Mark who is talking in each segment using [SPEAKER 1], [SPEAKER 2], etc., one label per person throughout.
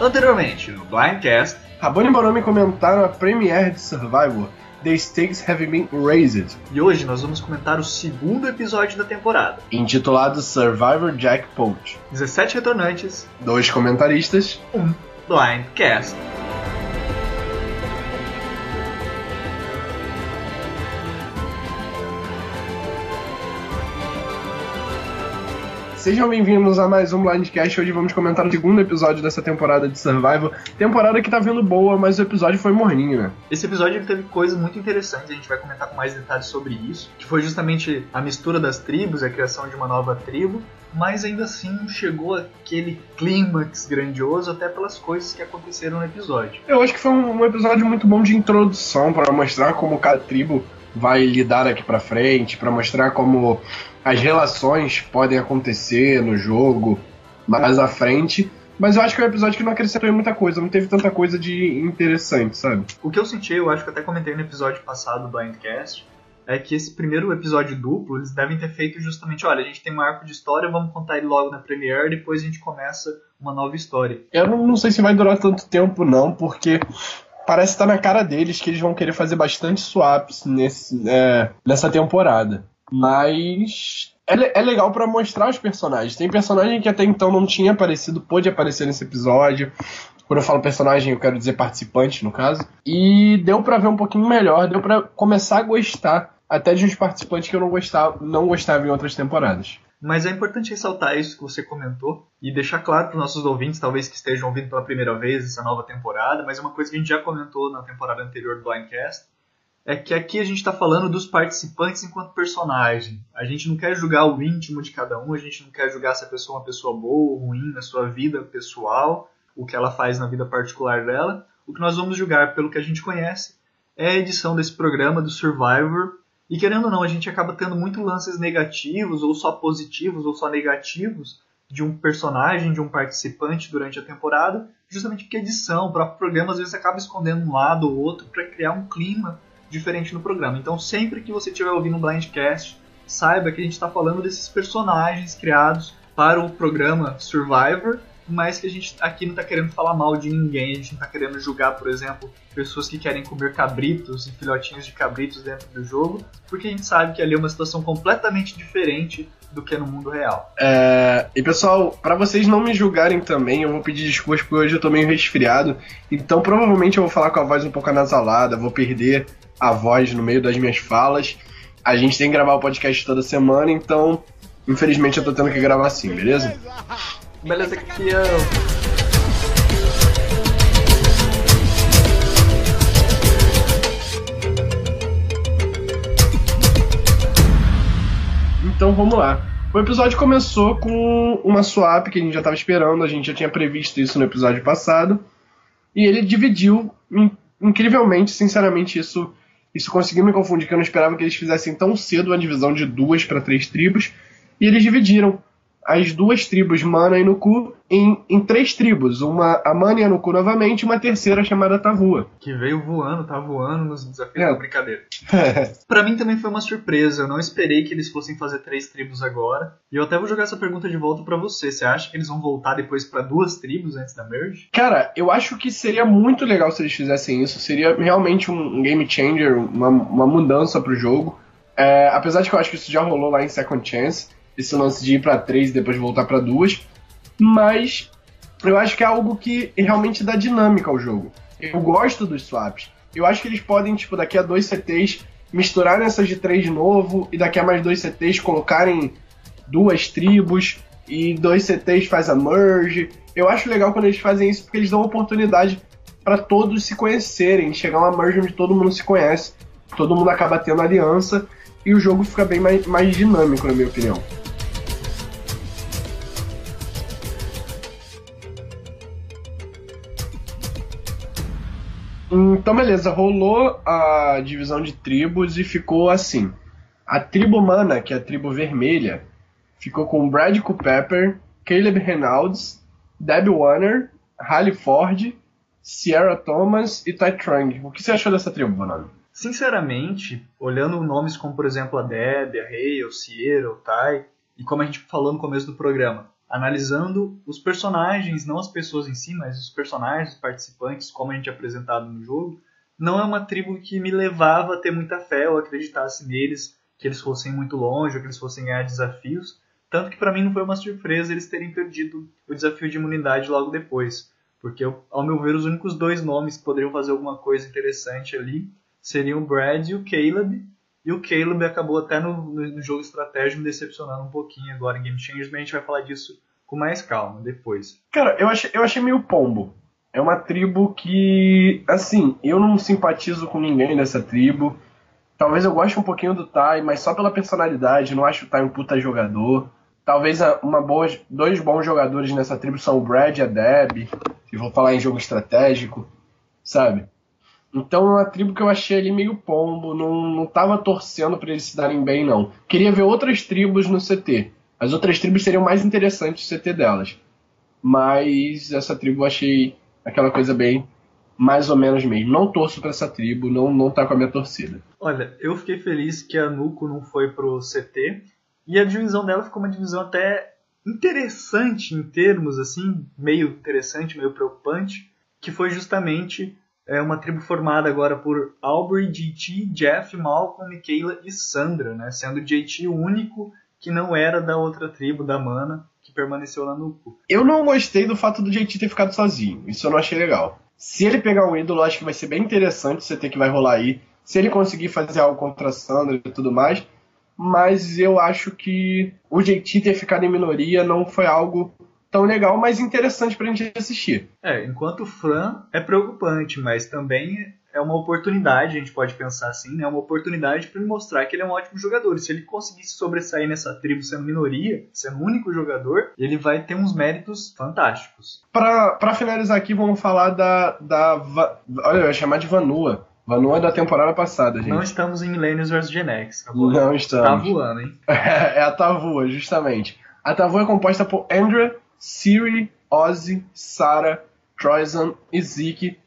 [SPEAKER 1] Anteriormente, no Blindcast,
[SPEAKER 2] Rabone e Bonomi comentaram a premiere de Survivor, The Stakes Have Been Raised,
[SPEAKER 1] e hoje nós vamos comentar o segundo episódio da temporada.
[SPEAKER 2] intitulado Survivor Jackpot.
[SPEAKER 1] 17 retornantes,
[SPEAKER 2] Dois comentaristas,
[SPEAKER 1] um Blindcast.
[SPEAKER 2] Sejam bem-vindos a mais um Blindcast. Hoje vamos comentar o segundo episódio dessa temporada de Survival. Temporada que tá vindo boa, mas o episódio foi morninho, né?
[SPEAKER 1] Esse episódio ele teve coisas muito interessantes, a gente vai comentar com mais detalhes sobre isso, que foi justamente a mistura das tribos, a criação de uma nova tribo, mas ainda assim chegou aquele clímax grandioso até pelas coisas que aconteceram no episódio.
[SPEAKER 2] Eu acho que foi um, episódio muito bom de introdução para mostrar como cada tribo vai lidar daqui pra frente, para mostrar como as relações podem acontecer no jogo mais à frente. Mas eu acho que é um episódio que não acrescentou em muita coisa, não teve tanta coisa de interessante, sabe?
[SPEAKER 1] O que eu senti, eu acho que até comentei no episódio passado do Blindcast, é que esse primeiro episódio duplo, eles devem ter feito justamente, olha, a gente tem um arco de história, vamos contar ele logo na Premiere, depois a gente começa uma nova história.
[SPEAKER 2] Eu não, não sei se vai durar tanto tempo, não, porque parece estar na cara deles que eles vão querer fazer bastante swaps nesse, é, nessa temporada. Mas é, é legal pra mostrar os personagens. Tem personagem que até então não tinha aparecido, pôde aparecer nesse episódio. Quando eu falo personagem, eu quero dizer participante, no caso. E deu pra ver um pouquinho melhor, deu pra começar a gostar até de uns participantes que eu não gostava, não gostava em outras temporadas.
[SPEAKER 1] Mas é importante ressaltar isso que você comentou e deixar claro para os nossos ouvintes, talvez que estejam ouvindo pela primeira vez essa nova temporada, mas é uma coisa que a gente já comentou na temporada anterior do Blindcast, é que aqui a gente está falando dos participantes enquanto personagem. A gente não quer julgar o íntimo de cada um, a gente não quer julgar se a pessoa é uma pessoa boa ou ruim na sua vida pessoal, o que ela faz na vida particular dela. O que nós vamos julgar pelo que a gente conhece é a edição desse programa do Survivor. E querendo ou não, a gente acaba tendo muito lances negativos, ou só positivos, ou só negativos, de um personagem, de um participante durante a temporada, justamente porque a edição, o próprio programa, às vezes acaba escondendo um lado ou outro para criar um clima diferente no programa. Então, sempre que você estiver ouvindo um Blindcast, saiba que a gente está falando desses personagens criados para o programa Survivor, mas que a gente aqui não está querendo falar mal de ninguém, a gente não está querendo julgar, por exemplo, pessoas que querem comer cabritos e filhotinhos de cabritos dentro do jogo, porque a gente sabe que ali é uma situação completamente diferente do que é no mundo real.
[SPEAKER 2] É, e pessoal, pra vocês não me julgarem também, eu vou pedir desculpas porque hoje eu tô meio resfriado. Então provavelmente eu vou falar com a voz um pouco anasalada, vou perder a voz no meio das minhas falas. A gente tem que gravar o podcast toda semana, então infelizmente eu tô tendo que gravar assim, beleza?
[SPEAKER 1] Beleza, campeão!
[SPEAKER 2] Então vamos lá. O episódio começou com uma swap que a gente já estava esperando, a gente já tinha previsto isso no episódio passado. E ele dividiu in- incrivelmente, sinceramente, isso isso conseguiu me confundir, que eu não esperava que eles fizessem tão cedo a divisão de duas para três tribos. E eles dividiram as duas tribos, Mana e Nuku, em, em três tribos. Uma, a Mana e a Nuku novamente, e uma terceira chamada Tavua.
[SPEAKER 1] Que veio voando, tá voando nos desafios
[SPEAKER 2] É.
[SPEAKER 1] da brincadeira. Pra mim também foi uma surpresa, eu não esperei que eles fossem fazer três tribos agora. E eu até vou jogar essa pergunta de volta pra você. Você acha que eles vão voltar depois pra duas tribos antes da merge?
[SPEAKER 2] Cara, eu acho que seria muito legal se eles fizessem isso. Seria realmente um game changer, uma, uma mudança pro jogo. É, apesar de que eu acho que isso já rolou lá em Second Chance, esse lance de ir pra três e depois voltar pra duas. Mas eu acho que é algo que realmente dá dinâmica ao jogo. Eu gosto dos swaps. Eu acho que eles podem, tipo, daqui a dois CTs, misturar essas de três de novo, e daqui a mais dois CTs colocarem duas tribos, e dois CTs faz a merge. Eu acho legal quando eles fazem isso, porque eles dão oportunidade para todos se conhecerem, chegar uma merge onde todo mundo se conhece, todo mundo acaba tendo aliança, e o jogo fica bem mais, mais dinâmico, na minha opinião. Então, beleza, rolou a divisão de tribos e ficou assim. A tribo Mana, que é a tribo vermelha, ficou com Brad Culpepper, Caleb Reynolds, Debbie Warner, Halle Ford, Sierra Thomas e Ty Trung. O que você achou dessa tribo, Banana?
[SPEAKER 1] Sinceramente, olhando nomes como, por exemplo, a Deb, a o Sierra, o Tai, e como a gente falou no começo do programa, analisando os personagens, não as pessoas em si, mas os personagens, os participantes, como a gente é apresentado no jogo, não é uma tribo que me levava a ter muita fé ou acreditasse neles, que eles fossem muito longe ou que eles fossem ganhar desafios. Tanto que para mim não foi uma surpresa eles terem perdido o desafio de imunidade logo depois. Porque, ao meu ver, os únicos dois nomes que poderiam fazer alguma coisa interessante ali seriam o Brad e o Caleb. E o Caleb acabou até no, no jogo estratégico me decepcionando um pouquinho agora em Game Changers, mas a gente vai falar disso com mais calma depois.
[SPEAKER 2] Cara, eu achei, eu achei meio pombo. É uma tribo que, assim, eu não simpatizo com ninguém dessa tribo. Talvez eu goste um pouquinho do Tai, mas só pela personalidade. Não acho o Tai um puta jogador. Talvez uma boa, dois bons jogadores nessa tribo são o Brad e a Deb, se vou falar em jogo estratégico, sabe? Então é uma tribo que eu achei ali meio pombo, não, não tava torcendo para eles se darem bem, não. Queria ver outras tribos no CT. As outras tribos seriam mais interessantes o CT delas. Mas essa tribo eu achei aquela coisa bem mais ou menos mesmo. Não torço para essa tribo, não, não tá com a minha torcida.
[SPEAKER 1] Olha, eu fiquei feliz que a Nuco não foi pro CT. E a divisão dela ficou uma divisão até interessante em termos, assim, meio interessante, meio preocupante, que foi justamente é uma tribo formada agora por Aubrey, JT, Jeff, Malcolm, Michaela e Sandra, né? Sendo JT o único que não era da outra tribo, da Mana, que permaneceu lá no cu.
[SPEAKER 2] Eu não gostei do fato do JT ter ficado sozinho. Isso eu não achei legal. Se ele pegar um ídolo, acho que vai ser bem interessante o CT que vai rolar aí. Se ele conseguir fazer algo contra a Sandra e tudo mais. Mas eu acho que o JT ter ficado em minoria não foi algo tão legal, mas interessante pra gente assistir.
[SPEAKER 1] É, enquanto Fran é preocupante, mas também é uma oportunidade, a gente pode pensar assim, né? É uma oportunidade para ele mostrar que ele é um ótimo jogador. E se ele conseguir sobressair nessa tribo sendo minoria, sendo o único jogador, ele vai ter uns méritos fantásticos.
[SPEAKER 2] Para finalizar aqui, vamos falar da. da olha, eu ia chamar de Vanua. Vanua é da temporada passada, gente.
[SPEAKER 1] Não estamos em Millennials vs Gen X.
[SPEAKER 2] Acabou. Não estamos.
[SPEAKER 1] Tá voando, hein?
[SPEAKER 2] é a Tavua, justamente. A Tavua é composta por Andrea, Siri, Ozzy, Sarah, Troyzan e Zeke.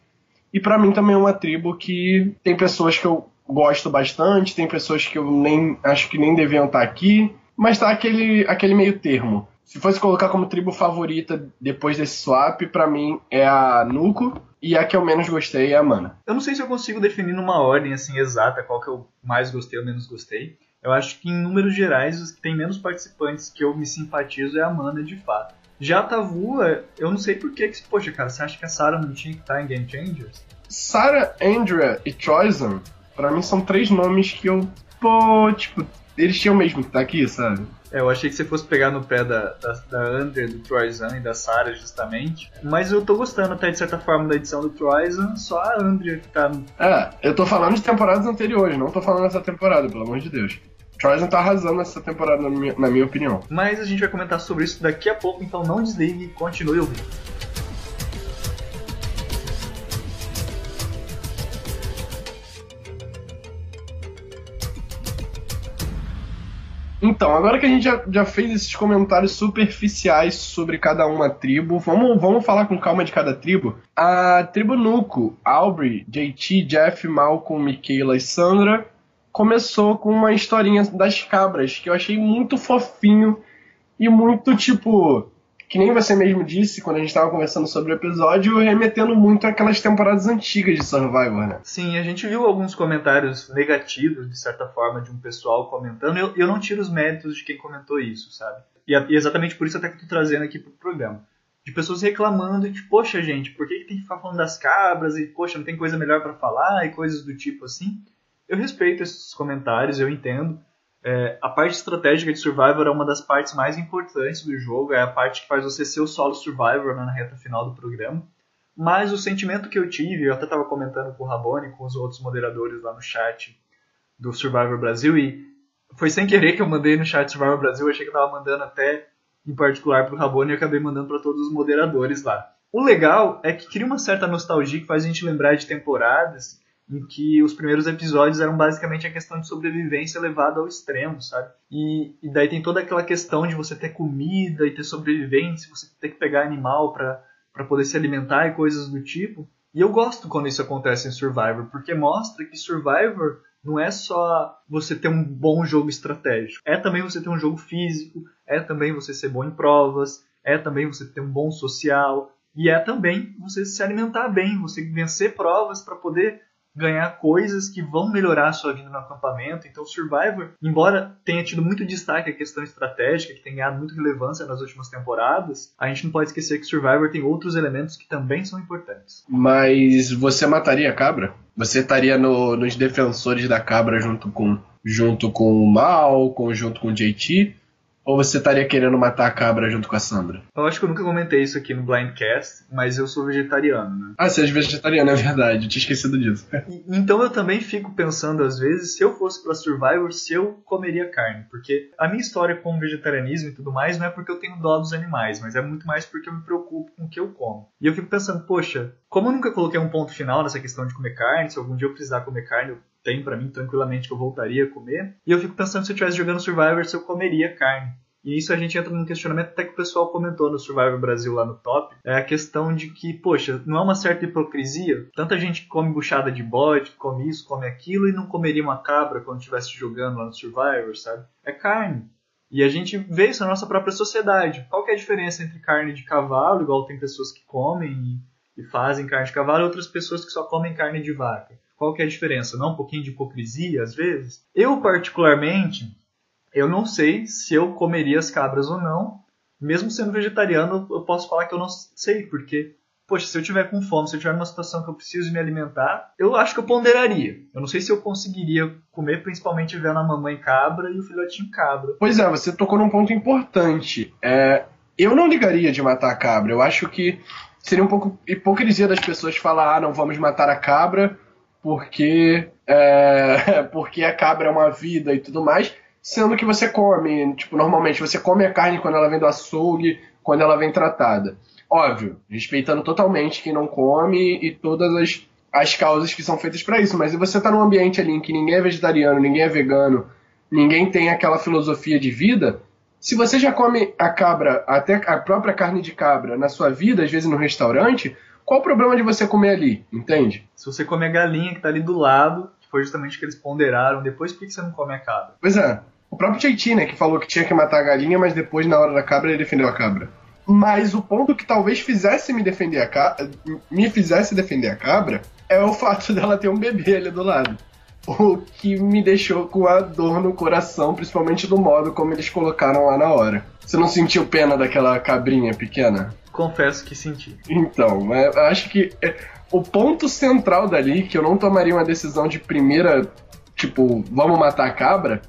[SPEAKER 2] E para mim também é uma tribo que tem pessoas que eu gosto bastante, tem pessoas que eu nem acho que nem deviam estar aqui, mas tá aquele, aquele meio termo. Se fosse colocar como tribo favorita depois desse swap, para mim é a Nuko e a que eu menos gostei é a Mana.
[SPEAKER 1] Eu não sei se eu consigo definir numa ordem assim exata qual que eu mais gostei ou menos gostei. Eu acho que em números gerais os que tem menos participantes que eu me simpatizo é a Mana de fato. Já a Tavua, eu não sei por que, poxa, cara, você acha que a Sarah não tinha que estar em Game Changers?
[SPEAKER 2] Sarah, Andrea e Troyzan, pra mim são três nomes que eu, pô, tipo, eles tinham mesmo que estar aqui, sabe?
[SPEAKER 1] É, eu achei que você fosse pegar no pé da, da, da Andrea, do Troyzan e da Sarah, justamente. Mas eu tô gostando até, de certa forma, da edição do Troyzan, só a Andrea que tá...
[SPEAKER 2] É, eu tô falando de temporadas anteriores, não tô falando dessa temporada, pelo amor de Deus. Troyzan tá arrasando essa temporada, na minha, na minha opinião.
[SPEAKER 1] Mas a gente vai comentar sobre isso daqui a pouco, então não desligue e continue ouvindo.
[SPEAKER 2] Então, agora que a gente já, já, fez esses comentários superficiais sobre cada uma tribo, vamos, vamos falar com calma de cada tribo. A tribo Nuco, Aubrey, JT, Jeff, Malcolm, Michaela e Sandra começou com uma historinha das cabras que eu achei muito fofinho e muito tipo. Que nem você mesmo disse quando a gente estava conversando sobre o episódio, remetendo muito àquelas temporadas antigas de Survivor, né?
[SPEAKER 1] Sim, a gente viu alguns comentários negativos, de certa forma, de um pessoal comentando. Eu, eu não tiro os méritos de quem comentou isso, sabe? E, e exatamente por isso até que eu tô trazendo aqui pro programa. De pessoas reclamando de, poxa, gente, por que, que tem que ficar falando das cabras? E, poxa, não tem coisa melhor para falar? E coisas do tipo assim. Eu respeito esses comentários, eu entendo. É, a parte estratégica de Survivor é uma das partes mais importantes do jogo, é a parte que faz você ser o solo Survivor né, na reta final do programa. Mas o sentimento que eu tive, eu até estava comentando com o Rabone, com os outros moderadores lá no chat do Survivor Brasil, e foi sem querer que eu mandei no chat Survivor Brasil, achei que eu estava mandando até em particular para o Rabone e acabei mandando para todos os moderadores lá. O legal é que cria uma certa nostalgia que faz a gente lembrar de temporadas em que os primeiros episódios eram basicamente a questão de sobrevivência levada ao extremo, sabe? E, e daí tem toda aquela questão de você ter comida e ter sobrevivência, você ter que pegar animal para poder se alimentar e coisas do tipo. E eu gosto quando isso acontece em Survivor, porque mostra que Survivor não é só você ter um bom jogo estratégico, é também você ter um jogo físico, é também você ser bom em provas, é também você ter um bom social, e é também você se alimentar bem, você vencer provas para poder ganhar coisas que vão melhorar a sua vida no acampamento. Então, Survivor, embora tenha tido muito destaque a questão estratégica, que tem ganhado muita relevância nas últimas temporadas, a gente não pode esquecer que Survivor tem outros elementos que também são importantes.
[SPEAKER 2] Mas você mataria a cabra? Você estaria no, nos defensores da cabra junto com junto com o Mal, junto com o JT? Ou você estaria querendo matar a cabra junto com a Sandra?
[SPEAKER 1] Eu acho que eu nunca comentei isso aqui no Blindcast, mas eu sou vegetariano, né?
[SPEAKER 2] Ah, você é vegetariano, é verdade. Eu tinha esquecido disso.
[SPEAKER 1] Então eu também fico pensando, às vezes, se eu fosse pra Survivor, se eu comeria carne. Porque a minha história com o vegetarianismo e tudo mais não é porque eu tenho dó dos animais, mas é muito mais porque eu me preocupo com o que eu como. E eu fico pensando, poxa, como eu nunca coloquei um ponto final nessa questão de comer carne, se algum dia eu precisar comer carne, eu tem para mim tranquilamente que eu voltaria a comer. E eu fico pensando se eu estivesse jogando Survivor se eu comeria carne. E isso a gente entra num questionamento até que o pessoal comentou no Survivor Brasil lá no top. É a questão de que, poxa, não é uma certa hipocrisia? Tanta gente come buchada de bode, come isso, come aquilo e não comeria uma cabra quando estivesse jogando lá no Survivor, sabe? É carne. E a gente vê isso na nossa própria sociedade. Qual que é a diferença entre carne de cavalo, igual tem pessoas que comem e, e fazem carne de cavalo, e outras pessoas que só comem carne de vaca? Qual que é a diferença? Não um pouquinho de hipocrisia às vezes? Eu particularmente, eu não sei se eu comeria as cabras ou não. Mesmo sendo vegetariano, eu posso falar que eu não sei, porque poxa, se eu tiver com fome, se eu tiver numa situação que eu preciso me alimentar, eu acho que eu ponderaria. Eu não sei se eu conseguiria comer, principalmente vendo a mamãe cabra e o filhotinho cabra.
[SPEAKER 2] Pois é, você tocou num ponto importante. É, eu não ligaria de matar a cabra. Eu acho que seria um pouco hipocrisia das pessoas falar, ah, não vamos matar a cabra, porque, é, porque a cabra é uma vida e tudo mais, sendo que você come, tipo, normalmente você come a carne quando ela vem do açougue, quando ela vem tratada. Óbvio, respeitando totalmente quem não come e todas as, as causas que são feitas para isso, mas se você tá num ambiente ali em que ninguém é vegetariano, ninguém é vegano, ninguém tem aquela filosofia de vida, se você já come a cabra, até a própria carne de cabra na sua vida, às vezes no restaurante, qual o problema de você comer ali, entende?
[SPEAKER 1] Se você come a galinha que tá ali do lado, que foi justamente que eles ponderaram, depois por que você não come a cabra?
[SPEAKER 2] Pois é. O próprio JT, né, que falou que tinha que matar a galinha, mas depois, na hora da cabra, ele defendeu a cabra. Mas o ponto que talvez fizesse me defender a cabra, me fizesse defender a cabra, é o fato dela ter um bebê ali do lado. O que me deixou com a dor no coração, principalmente do modo como eles colocaram lá na hora. Você não sentiu pena daquela cabrinha pequena?
[SPEAKER 1] Confesso que senti.
[SPEAKER 2] Então, eu acho que é, o ponto central dali, que eu não tomaria uma decisão de primeira, tipo, vamos matar a cabra,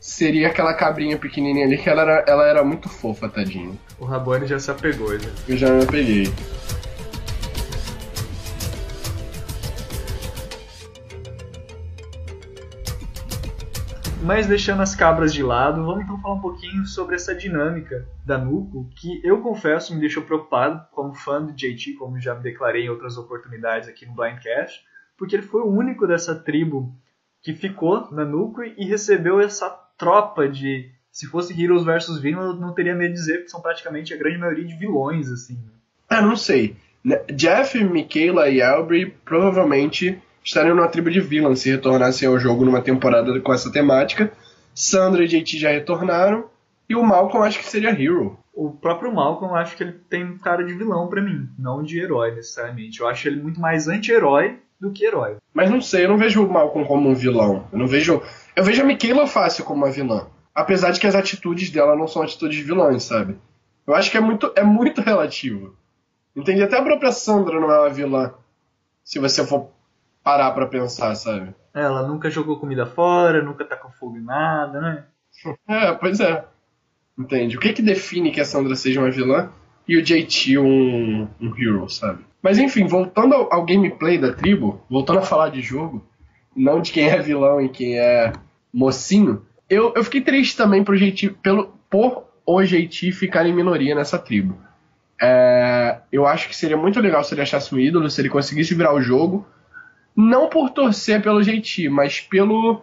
[SPEAKER 2] seria aquela cabrinha pequenininha ali, que ela era, ela era muito fofa, tadinho.
[SPEAKER 1] O Rabone já se apegou, já.
[SPEAKER 2] Eu já me apeguei.
[SPEAKER 1] Mas deixando as cabras de lado, vamos então falar um pouquinho sobre essa dinâmica da Nuco, que eu confesso me deixou preocupado como fã do JT, como já me declarei em outras oportunidades aqui no Blindcast, porque ele foi o único dessa tribo que ficou na Nuco e recebeu essa tropa de. Se fosse Heroes versus Villains, eu não teria medo de dizer que são praticamente a grande maioria de vilões, assim.
[SPEAKER 2] Ah, não sei. Jeff, Michaela e Aubrey provavelmente estariam numa tribo de vilãs se retornassem ao jogo numa temporada com essa temática. Sandra e JT já retornaram. E o Malcolm acho que seria Hero.
[SPEAKER 1] O próprio Malcolm acho que ele tem cara de vilão para mim, não de herói necessariamente. Eu acho ele muito mais anti-herói do que herói.
[SPEAKER 2] Mas não sei, eu não vejo o Malcolm como um vilão. Eu não vejo. Eu vejo a Michaela fácil como uma vilã. Apesar de que as atitudes dela não são atitudes vilãs, sabe? Eu acho que é muito, é muito relativo. Entende? Até a própria Sandra não é uma vilã. Se você for parar pra pensar, sabe?
[SPEAKER 1] Ela nunca jogou comida fora, nunca tá com fogo em nada, né?
[SPEAKER 2] é, pois é. Entende? O que que define que a Sandra seja uma vilã e o JT um, um hero, sabe? Mas enfim, voltando ao, ao, gameplay da tribo, voltando a falar de jogo, não de quem é vilão e quem é mocinho, eu, eu fiquei triste também pro JT, pelo, por o JT ficar em minoria nessa tribo. É, eu acho que seria muito legal se ele achasse um ídolo, se ele conseguisse virar o jogo, não por torcer pelo JT, mas pelo,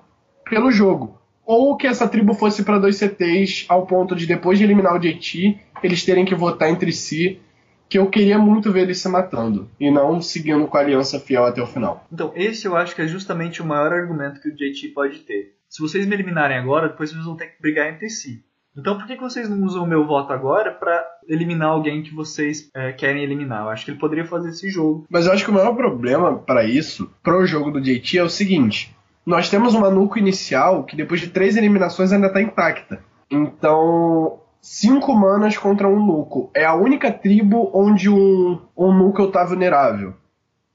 [SPEAKER 2] pelo jogo. Ou que essa tribo fosse para dois CTs ao ponto de depois de eliminar o JT, eles terem que votar entre si, que eu queria muito ver eles se matando e não seguindo com a aliança fiel até o final.
[SPEAKER 1] Então, esse eu acho que é justamente o maior argumento que o JT pode ter. Se vocês me eliminarem agora, depois vocês vão ter que brigar entre si. Então, por que vocês não usam o meu voto agora para eliminar alguém que vocês é, querem eliminar. Eu acho que ele poderia fazer esse jogo.
[SPEAKER 2] Mas eu acho que o maior problema para isso, pro jogo do JT, é o seguinte: nós temos uma nuco inicial que depois de três eliminações ainda tá intacta. Então, cinco manas contra um nuco. É a única tribo onde um, um nuco tá vulnerável.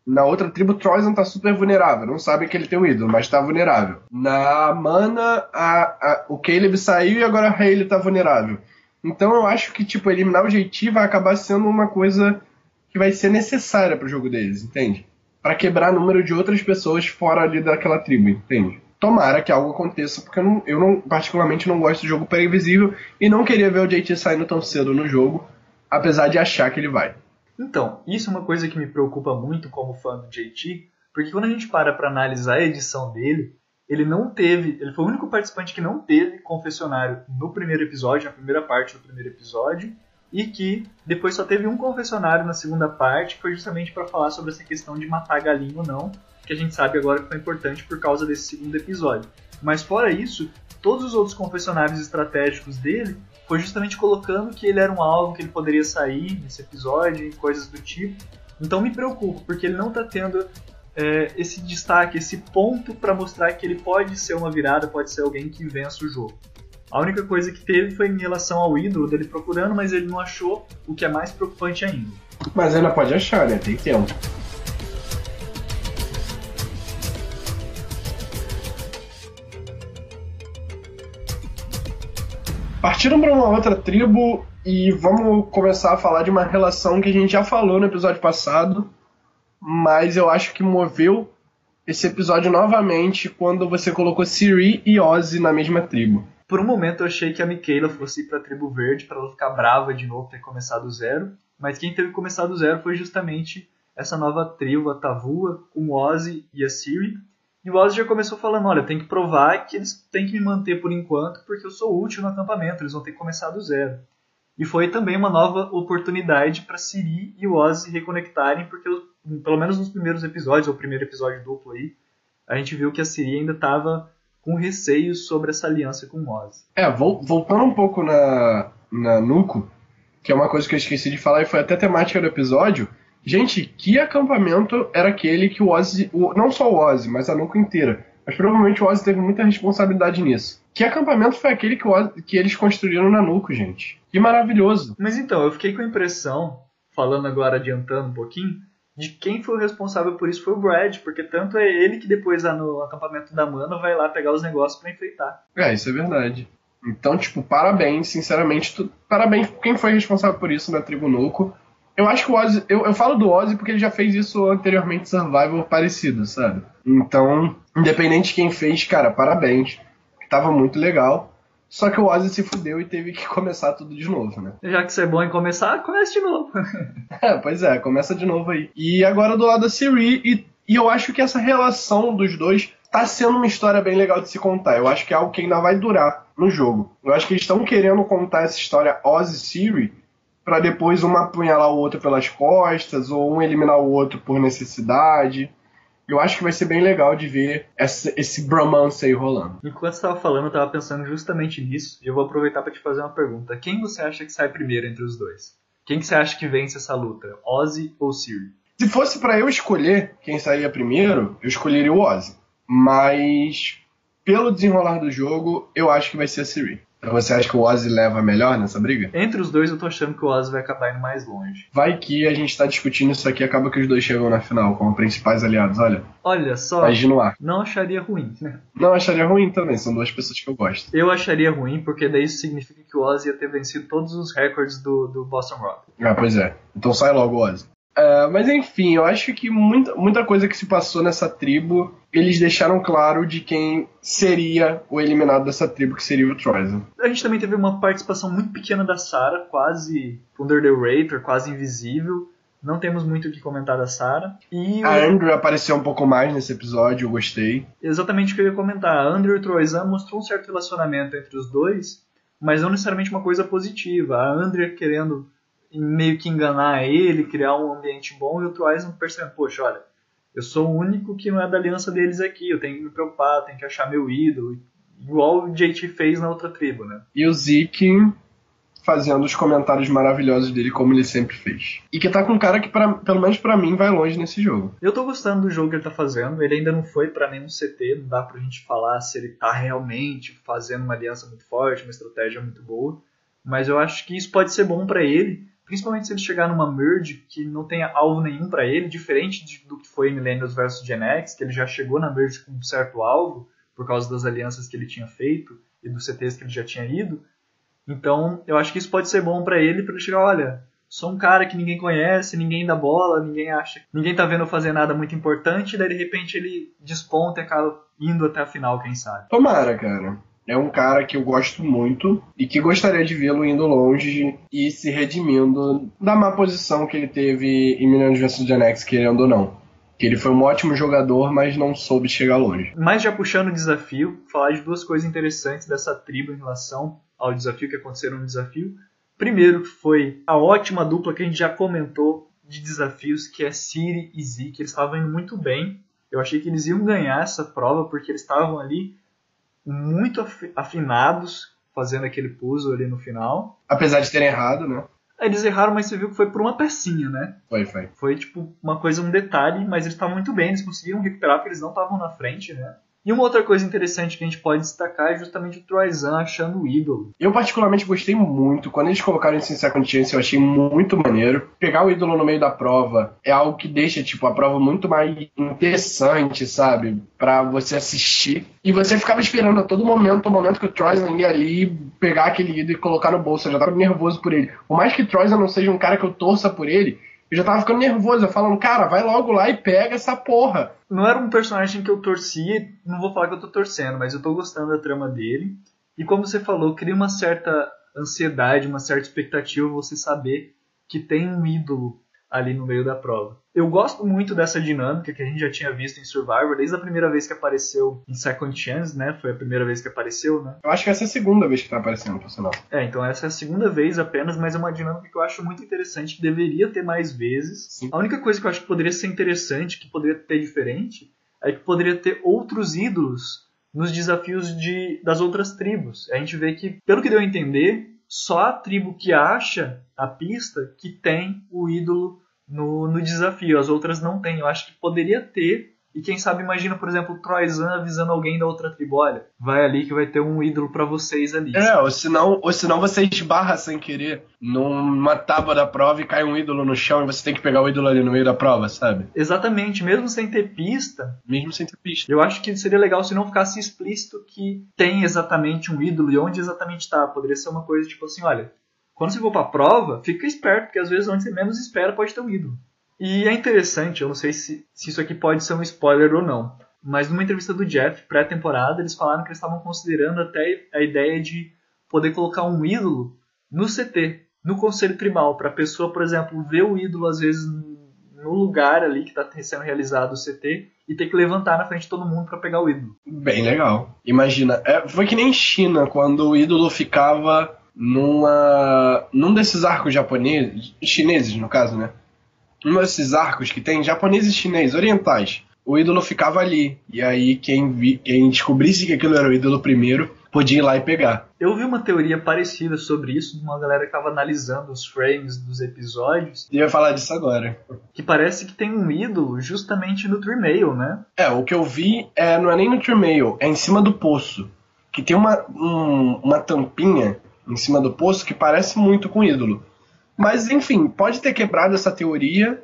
[SPEAKER 2] Na outra tribo, Troisan tá super vulnerável. Não sabe que ele tem um ídolo, mas tá vulnerável. Na mana, a, a, o Caleb saiu e agora a Hayley tá vulnerável. Então eu acho que, tipo, eliminar o JT vai acabar sendo uma coisa que vai ser necessária pro jogo deles, entende? Para quebrar o número de outras pessoas fora ali daquela tribo, entende? Tomara que algo aconteça, porque eu, não, eu não, particularmente não gosto de jogo previsível e não queria ver o JT saindo tão cedo no jogo, apesar de achar que ele vai.
[SPEAKER 1] Então, isso é uma coisa que me preocupa muito como fã do JT, porque quando a gente para para analisar a edição dele, ele não teve, ele foi o único participante que não teve confessionário no primeiro episódio, na primeira parte do primeiro episódio, e que depois só teve um confessionário na segunda parte, que foi justamente para falar sobre essa questão de matar galinho ou não, que a gente sabe agora que foi importante por causa desse segundo episódio. Mas fora isso, todos os outros confessionários estratégicos dele foi justamente colocando que ele era um alvo que ele poderia sair nesse episódio e coisas do tipo. Então me preocupo, porque ele não está tendo é, esse destaque, esse ponto para mostrar que ele pode ser uma virada, pode ser alguém que vença o jogo. A única coisa que teve foi em relação ao ídolo dele procurando, mas ele não achou, o que é mais preocupante ainda.
[SPEAKER 2] Mas ainda pode achar, né? Tem tempo. Partindo para uma outra tribo e vamos começar a falar de uma relação que a gente já falou no episódio passado, mas eu acho que moveu esse episódio novamente quando você colocou Siri e Ozzy na mesma tribo.
[SPEAKER 1] Por um momento eu achei que a Michaela fosse ir pra tribo verde para ela ficar brava de novo ter começado do zero, mas quem teve começado do zero foi justamente essa nova tribo, a Tavua, com Ozzy e a Siri, e o Ozzy já começou falando: olha, tem que provar que eles têm que me manter por enquanto, porque eu sou útil no acampamento, eles vão ter que começar do zero. E foi também uma nova oportunidade para Siri e o Ozzy reconectarem, porque pelo menos nos primeiros episódios, ou primeiro episódio duplo aí, a gente viu que a Siri ainda estava com receios sobre essa aliança com o Ozzy.
[SPEAKER 2] É, voltando um pouco na, na Nuco, que é uma coisa que eu esqueci de falar e foi até temática do episódio, Gente, que acampamento era aquele que o Ozzy, o, não só o Ozzy, mas a Nuco inteira, mas provavelmente o Ozzy teve muita responsabilidade nisso. Que acampamento foi aquele que, Ozzy, que eles construíram na Nuco, gente? Que maravilhoso.
[SPEAKER 1] Mas então, eu fiquei com a impressão, falando agora adiantando um pouquinho, de quem foi o responsável por isso foi o Brad, porque tanto é ele que depois lá no acampamento da Mana vai lá pegar os negócios para enfeitar.
[SPEAKER 2] É, isso é verdade. Então, tipo, parabéns, sinceramente, tu, parabéns quem foi responsável por isso na tribo Nuco. Eu acho que o Ozzy. Eu, eu falo do Ozzy porque ele já fez isso anteriormente Survival parecido, sabe? Então, independente de quem fez, cara, parabéns. Tava muito legal. Só que o Ozzy se fudeu e teve que começar tudo de novo, né?
[SPEAKER 1] Já que você é bom em começar, comece de novo.
[SPEAKER 2] é, pois é, começa de novo aí. E agora do lado da Siri, e, e eu acho que essa relação dos dois tá sendo uma história bem legal de se contar. Eu acho que é algo que ainda vai durar no jogo. Eu acho que eles estão querendo contar essa história Ozzy-Siri para depois um apunhalar o outro pelas costas ou um eliminar o outro por necessidade. Eu acho que vai ser bem legal de ver essa, esse bromance aí rolando.
[SPEAKER 1] Enquanto você estava falando, eu estava pensando justamente nisso e eu vou aproveitar para te fazer uma pergunta. Quem você acha que sai primeiro entre os dois? Quem que você acha que vence essa luta? Ozzy ou Siri?
[SPEAKER 2] Se fosse para eu escolher quem saía primeiro, eu escolheria o Ozzy. Mas pelo desenrolar do jogo, eu acho que vai ser a Siri. Você acha que o Ozzy leva melhor nessa briga?
[SPEAKER 1] Entre os dois, eu tô achando que o Ozzy vai acabar indo mais longe.
[SPEAKER 2] Vai que a gente tá discutindo isso aqui acaba que os dois chegam na final como principais aliados, olha.
[SPEAKER 1] Olha só.
[SPEAKER 2] Vai no ar.
[SPEAKER 1] Não acharia ruim, né?
[SPEAKER 2] Não acharia ruim também, são duas pessoas que eu gosto.
[SPEAKER 1] Eu acharia ruim, porque daí isso significa que o Ozzy ia ter vencido todos os recordes do, do Boston Rock.
[SPEAKER 2] Ah, pois é. Então sai logo o Ozzy. Uh, mas enfim, eu acho que muita, muita coisa que se passou nessa tribo, eles deixaram claro de quem seria o eliminado dessa tribo, que seria o Troisan.
[SPEAKER 1] A gente também teve uma participação muito pequena da Sarah, quase under the radar, quase invisível. Não temos muito o que comentar da Sarah.
[SPEAKER 2] E a o... Andrew apareceu um pouco mais nesse episódio, eu gostei.
[SPEAKER 1] Exatamente o que eu ia comentar. A Andrew e o Troisan mostrou um certo relacionamento entre os dois, mas não necessariamente uma coisa positiva. A Andrea querendo meio que enganar ele, criar um ambiente bom, e o Troyes percebendo, poxa, olha, eu sou o único que não é da aliança deles aqui, eu tenho que me preocupar, tenho que achar meu ídolo, igual o JT fez na outra tribo, né?
[SPEAKER 2] E o Zeke fazendo os comentários maravilhosos dele como ele sempre fez. E que tá com um cara que, pra, pelo menos para mim, vai longe nesse jogo.
[SPEAKER 1] Eu tô gostando do jogo que ele tá fazendo. Ele ainda não foi para nenhum CT, não dá pra gente falar se ele tá realmente fazendo uma aliança muito forte, uma estratégia muito boa. Mas eu acho que isso pode ser bom para ele, principalmente se ele chegar numa merge que não tenha alvo nenhum para ele, diferente de, do que foi Millennials vs Gen X, que ele já chegou na merge com um certo alvo por causa das alianças que ele tinha feito e dos CTs que ele já tinha ido. Então, eu acho que isso pode ser bom para ele, para ele chegar, olha, sou um cara que ninguém conhece, ninguém dá bola, ninguém acha, ninguém tá vendo fazer nada muito importante, e daí de repente ele desponta e acaba indo até a final, quem sabe.
[SPEAKER 2] Tomara, cara. É um cara que eu gosto muito e que gostaria de vê-lo indo longe e se redimindo da má posição que ele teve em Millennium vs Genex, querendo ou não. Que ele foi um ótimo jogador, mas não soube chegar longe.
[SPEAKER 1] Mas já puxando o desafio, falar de duas coisas interessantes dessa tribo em relação ao desafio que aconteceram no desafio. Primeiro foi a ótima dupla que a gente já comentou de desafios, que é Siri e Zeke. Eles estavam indo muito bem. Eu achei que eles iam ganhar essa prova porque eles estavam ali muito afinados fazendo aquele puzzle ali no final.
[SPEAKER 2] Apesar de terem errado, né?
[SPEAKER 1] Eles erraram, mas você viu que foi por uma pecinha, né?
[SPEAKER 2] Foi, foi.
[SPEAKER 1] Foi tipo uma coisa, um detalhe, mas eles estavam muito bem, eles conseguiram recuperar porque eles não estavam na frente, né? E uma outra coisa interessante que a gente pode destacar é justamente o Troyzan achando o ídolo.
[SPEAKER 2] Eu particularmente gostei muito. Quando eles colocaram isso em Second Chance, eu achei muito maneiro. Pegar o ídolo no meio da prova é algo que deixa, tipo, a prova muito mais interessante, sabe? Pra você assistir. E você ficava esperando a todo momento, o momento que o Troyzan ia ali pegar aquele ídolo e colocar no bolso. Eu já tava nervoso por ele. Por mais que Troyzan não seja um cara que eu torça por ele, eu já tava ficando nervoso, falando, cara, vai logo lá e pega essa porra.
[SPEAKER 1] Não era um personagem que eu torcia, não vou falar que eu tô torcendo, mas eu tô gostando da trama dele. E como você falou, cria uma certa ansiedade, uma certa expectativa você saber que tem um ídolo ali no meio da prova. Eu gosto muito dessa dinâmica que a gente já tinha visto em Survivor, desde a primeira vez que apareceu em Second Chance, né? Foi a primeira vez que apareceu, né?
[SPEAKER 2] Eu acho que essa é a segunda vez que tá aparecendo, por sinal.
[SPEAKER 1] É, então essa é a segunda vez apenas, mas é uma dinâmica que eu acho muito interessante, que deveria ter mais vezes. Sim. A única coisa que eu acho que poderia ser interessante, que poderia ter diferente, é que poderia ter outros ídolos nos desafios de, das outras tribos. A gente vê que, pelo que deu a entender, só a tribo que acha a pista que tem o ídolo no, no desafio. As outras não têm. Eu acho que poderia ter. E quem sabe imagina, por exemplo, o Troyzan avisando alguém da outra tribo, olha, vai ali que vai ter um ídolo para vocês ali.
[SPEAKER 2] É, ou senão, ou senão você esbarra sem querer numa tábua da prova e cai um ídolo no chão e você tem que pegar o ídolo ali no meio da prova, sabe?
[SPEAKER 1] Exatamente, mesmo sem ter pista.
[SPEAKER 2] Mesmo sem ter pista.
[SPEAKER 1] Eu acho que seria legal se não ficasse explícito que tem exatamente um ídolo e onde exatamente tá. Poderia ser uma coisa tipo assim, olha, quando você for para a prova, fica esperto, porque às vezes onde você menos espera pode ter um ídolo. E é interessante, eu não sei se, se isso aqui pode ser um spoiler ou não, mas numa entrevista do Jeff, pré-temporada, eles falaram que eles estavam considerando até a ideia de poder colocar um ídolo no CT, no conselho tribal, para a pessoa, por exemplo, ver o ídolo às vezes no lugar ali que está sendo realizado o CT e ter que levantar na frente de todo mundo para pegar o ídolo.
[SPEAKER 2] Bem legal. Imagina, é, foi que nem China, quando o ídolo ficava numa num desses arcos japoneses, chineses no caso, né? Um desses arcos que tem japoneses e chineses, orientais. O ídolo ficava ali. E aí quem, vi, quem descobrisse que aquilo era o ídolo primeiro podia ir lá e pegar.
[SPEAKER 1] Eu vi uma teoria parecida sobre isso, de uma galera que estava analisando os frames dos episódios.
[SPEAKER 2] E eu ia falar disso agora.
[SPEAKER 1] Que parece que tem um ídolo justamente no Tremail, né?
[SPEAKER 2] É, o que eu vi é, não é nem no Tremail, é em cima do poço. Que tem uma, um, uma tampinha em cima do poço que parece muito com ídolo. Mas, enfim, pode ter quebrado essa teoria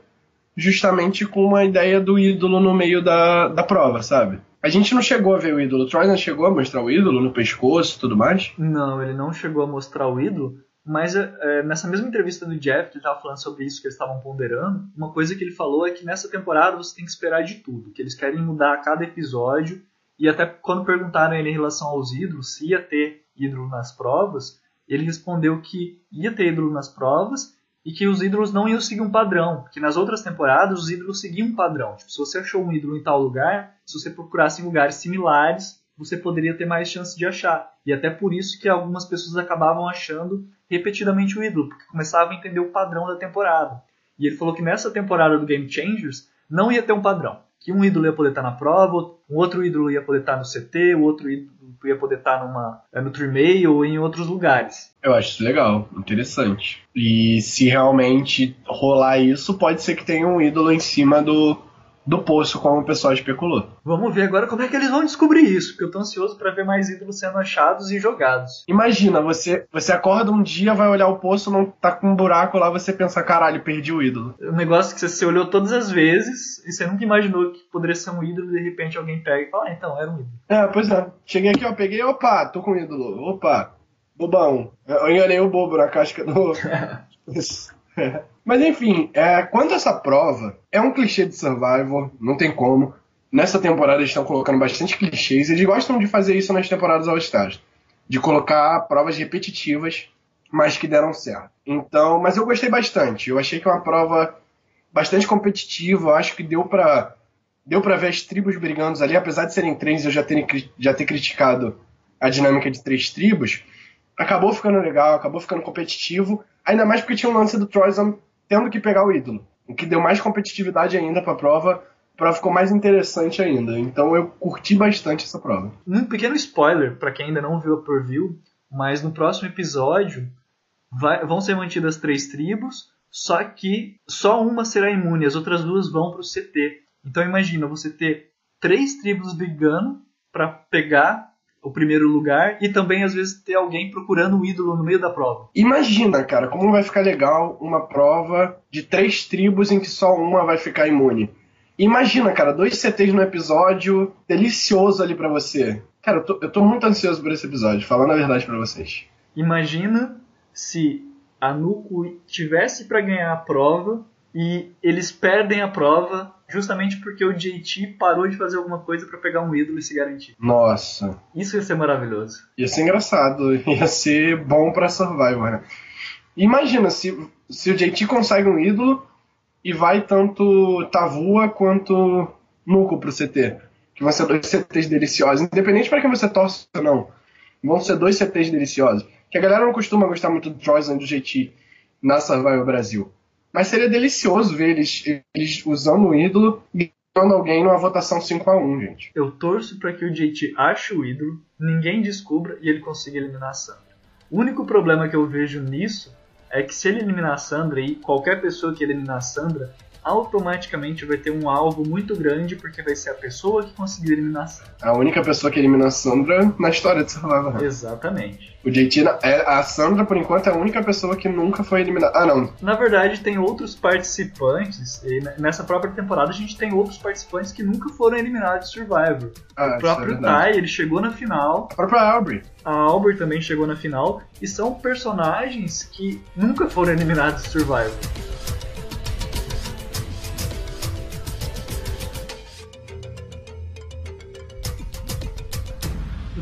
[SPEAKER 2] justamente com uma ideia do ídolo no meio da, da prova, sabe? A gente não chegou a ver o ídolo. O Troy não chegou a mostrar o ídolo no pescoço e tudo mais?
[SPEAKER 1] Não, ele não chegou a mostrar o ídolo. Mas é, nessa mesma entrevista do Jeff, que ele estava falando sobre isso que eles estavam ponderando, uma coisa que ele falou é que nessa temporada você tem que esperar de tudo, que eles querem mudar a cada episódio, e até quando perguntaram ele em relação aos ídolos, se ia ter ídolo nas provas, ele respondeu que ia ter ídolo nas provas e que os ídolos não iam seguir um padrão, que nas outras temporadas os ídolos seguiam um padrão. Tipo, se você achou um ídolo em tal lugar, se você procurasse em lugares similares, você poderia ter mais chance de achar. E até por isso que algumas pessoas acabavam achando repetidamente o ídolo, porque começavam a entender o padrão da temporada. E ele falou que nessa temporada do Game Changers não ia ter um padrão. Que um ídolo ia poder estar na prova, um outro ídolo ia poder estar no CT, o outro ídolo ia poder estar numa, é, no Tremay ou em outros lugares.
[SPEAKER 2] Eu acho isso legal, interessante. E se realmente rolar isso, pode ser que tenha um ídolo em cima do, do poço, como o pessoal especulou.
[SPEAKER 1] Vamos ver agora como é que eles vão descobrir isso, porque eu tô ansioso para ver mais ídolos sendo achados e jogados.
[SPEAKER 2] Imagina, você, você acorda um dia, vai olhar o poço, não tá com um buraco lá, você pensa, caralho, perdi o ídolo.
[SPEAKER 1] Um negócio que você olhou todas as vezes e você nunca imaginou que poderia ser um ídolo e de repente alguém pega e fala, ah, então, era um ídolo.
[SPEAKER 2] É, pois é. Cheguei aqui, ó, peguei, opa, tô com um ídolo, opa, bobão. Eu enganei o bobo na casca do... Mas enfim, é, quanto a essa prova, é um clichê de Survivor, não tem como. Nessa temporada eles estão colocando bastante clichês, eles gostam de fazer isso nas temporadas All Stars. De colocar provas repetitivas, mas que deram certo. Então, mas eu gostei bastante. Eu achei que é uma prova bastante competitiva, eu acho que deu para deu para ver as tribos brigando ali, apesar de serem três, eu já ter, já ter criticado a dinâmica de três tribos. Acabou ficando legal, acabou ficando competitivo, ainda mais porque tinha um lance do Troyzan tendo que pegar o ídolo, o que deu mais competitividade ainda para a prova. A prova ficou mais interessante ainda. Então eu curti bastante essa prova.
[SPEAKER 1] Um pequeno spoiler para quem ainda não viu a preview, mas no próximo episódio vai, vão ser mantidas três tribos, só que só uma será imune, as outras duas vão para o CT. Então imagina você ter três tribos brigando para pegar o primeiro lugar e também às vezes ter alguém procurando um ídolo no meio da prova.
[SPEAKER 2] Imagina, cara, como vai ficar legal uma prova de três tribos em que só uma vai ficar imune. Imagina, cara, dois CTs no episódio, delicioso ali para você. Cara, eu tô, eu tô, muito ansioso por esse episódio, falando a verdade para vocês.
[SPEAKER 1] Imagina se a Nuco tivesse para ganhar a prova e eles perdem a prova justamente porque o JT parou de fazer alguma coisa para pegar um ídolo e se garantir.
[SPEAKER 2] Nossa.
[SPEAKER 1] Isso ia ser maravilhoso.
[SPEAKER 2] Ia ser engraçado, ia ser bom para Survivor, né? Imagina se, se o JT consegue um ídolo e vai tanto Tavua quanto Nuco pro CT. Que vão ser dois CTs deliciosos. Independente para quem você torce ou não. Vão ser dois CTs deliciosos. Que a galera não costuma gostar muito do Troyzan e do JT na Survivor Brasil. Mas seria delicioso ver eles, eles usando o ídolo e ganhando alguém numa votação 5 a 1 gente.
[SPEAKER 1] Eu torço para que o JT ache o ídolo, ninguém descubra e ele consiga eliminar a Sandra. O único problema que eu vejo nisso é que se ele eliminar a Sandra e qualquer pessoa que eliminar a Sandra, automaticamente vai ter um alvo muito grande, porque vai ser a pessoa que conseguiu eliminar a Sandra.
[SPEAKER 2] A única pessoa que elimina a Sandra na história de Survivor.
[SPEAKER 1] Exatamente.
[SPEAKER 2] O JT, é, a Sandra, por enquanto, é a única pessoa que nunca foi eliminada. Ah, não.
[SPEAKER 1] Na verdade, tem outros participantes, e nessa própria temporada a gente tem outros participantes que nunca foram eliminados de Survivor.
[SPEAKER 2] Ah,
[SPEAKER 1] o próprio
[SPEAKER 2] é
[SPEAKER 1] Ty, ele chegou na final.
[SPEAKER 2] A própria Aubrey.
[SPEAKER 1] A Aubrey também chegou na final. E são personagens que nunca foram eliminados de Survivor.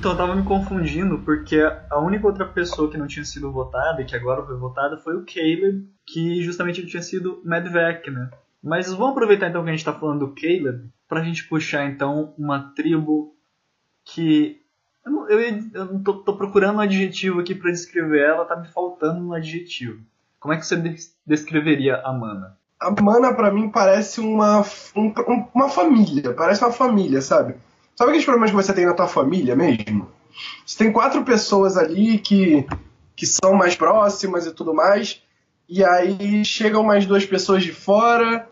[SPEAKER 1] Então eu tava me confundindo porque a única outra pessoa que não tinha sido votada e que agora foi votada foi o Caleb, que justamente ele tinha sido Medvec, né? Mas vamos aproveitar então que a gente tá falando do Caleb pra gente puxar então uma tribo que. Eu, não, eu, eu não tô, tô, procurando um adjetivo aqui para descrever ela, tá me faltando um adjetivo. Como é que você descreveria a Mana?
[SPEAKER 2] A Mana para mim parece uma, um, uma família, parece uma família, sabe? Sabe aqueles problemas que você tem na tua família mesmo? Você tem quatro pessoas ali que, que são mais próximas e tudo mais, e aí chegam mais duas pessoas de fora,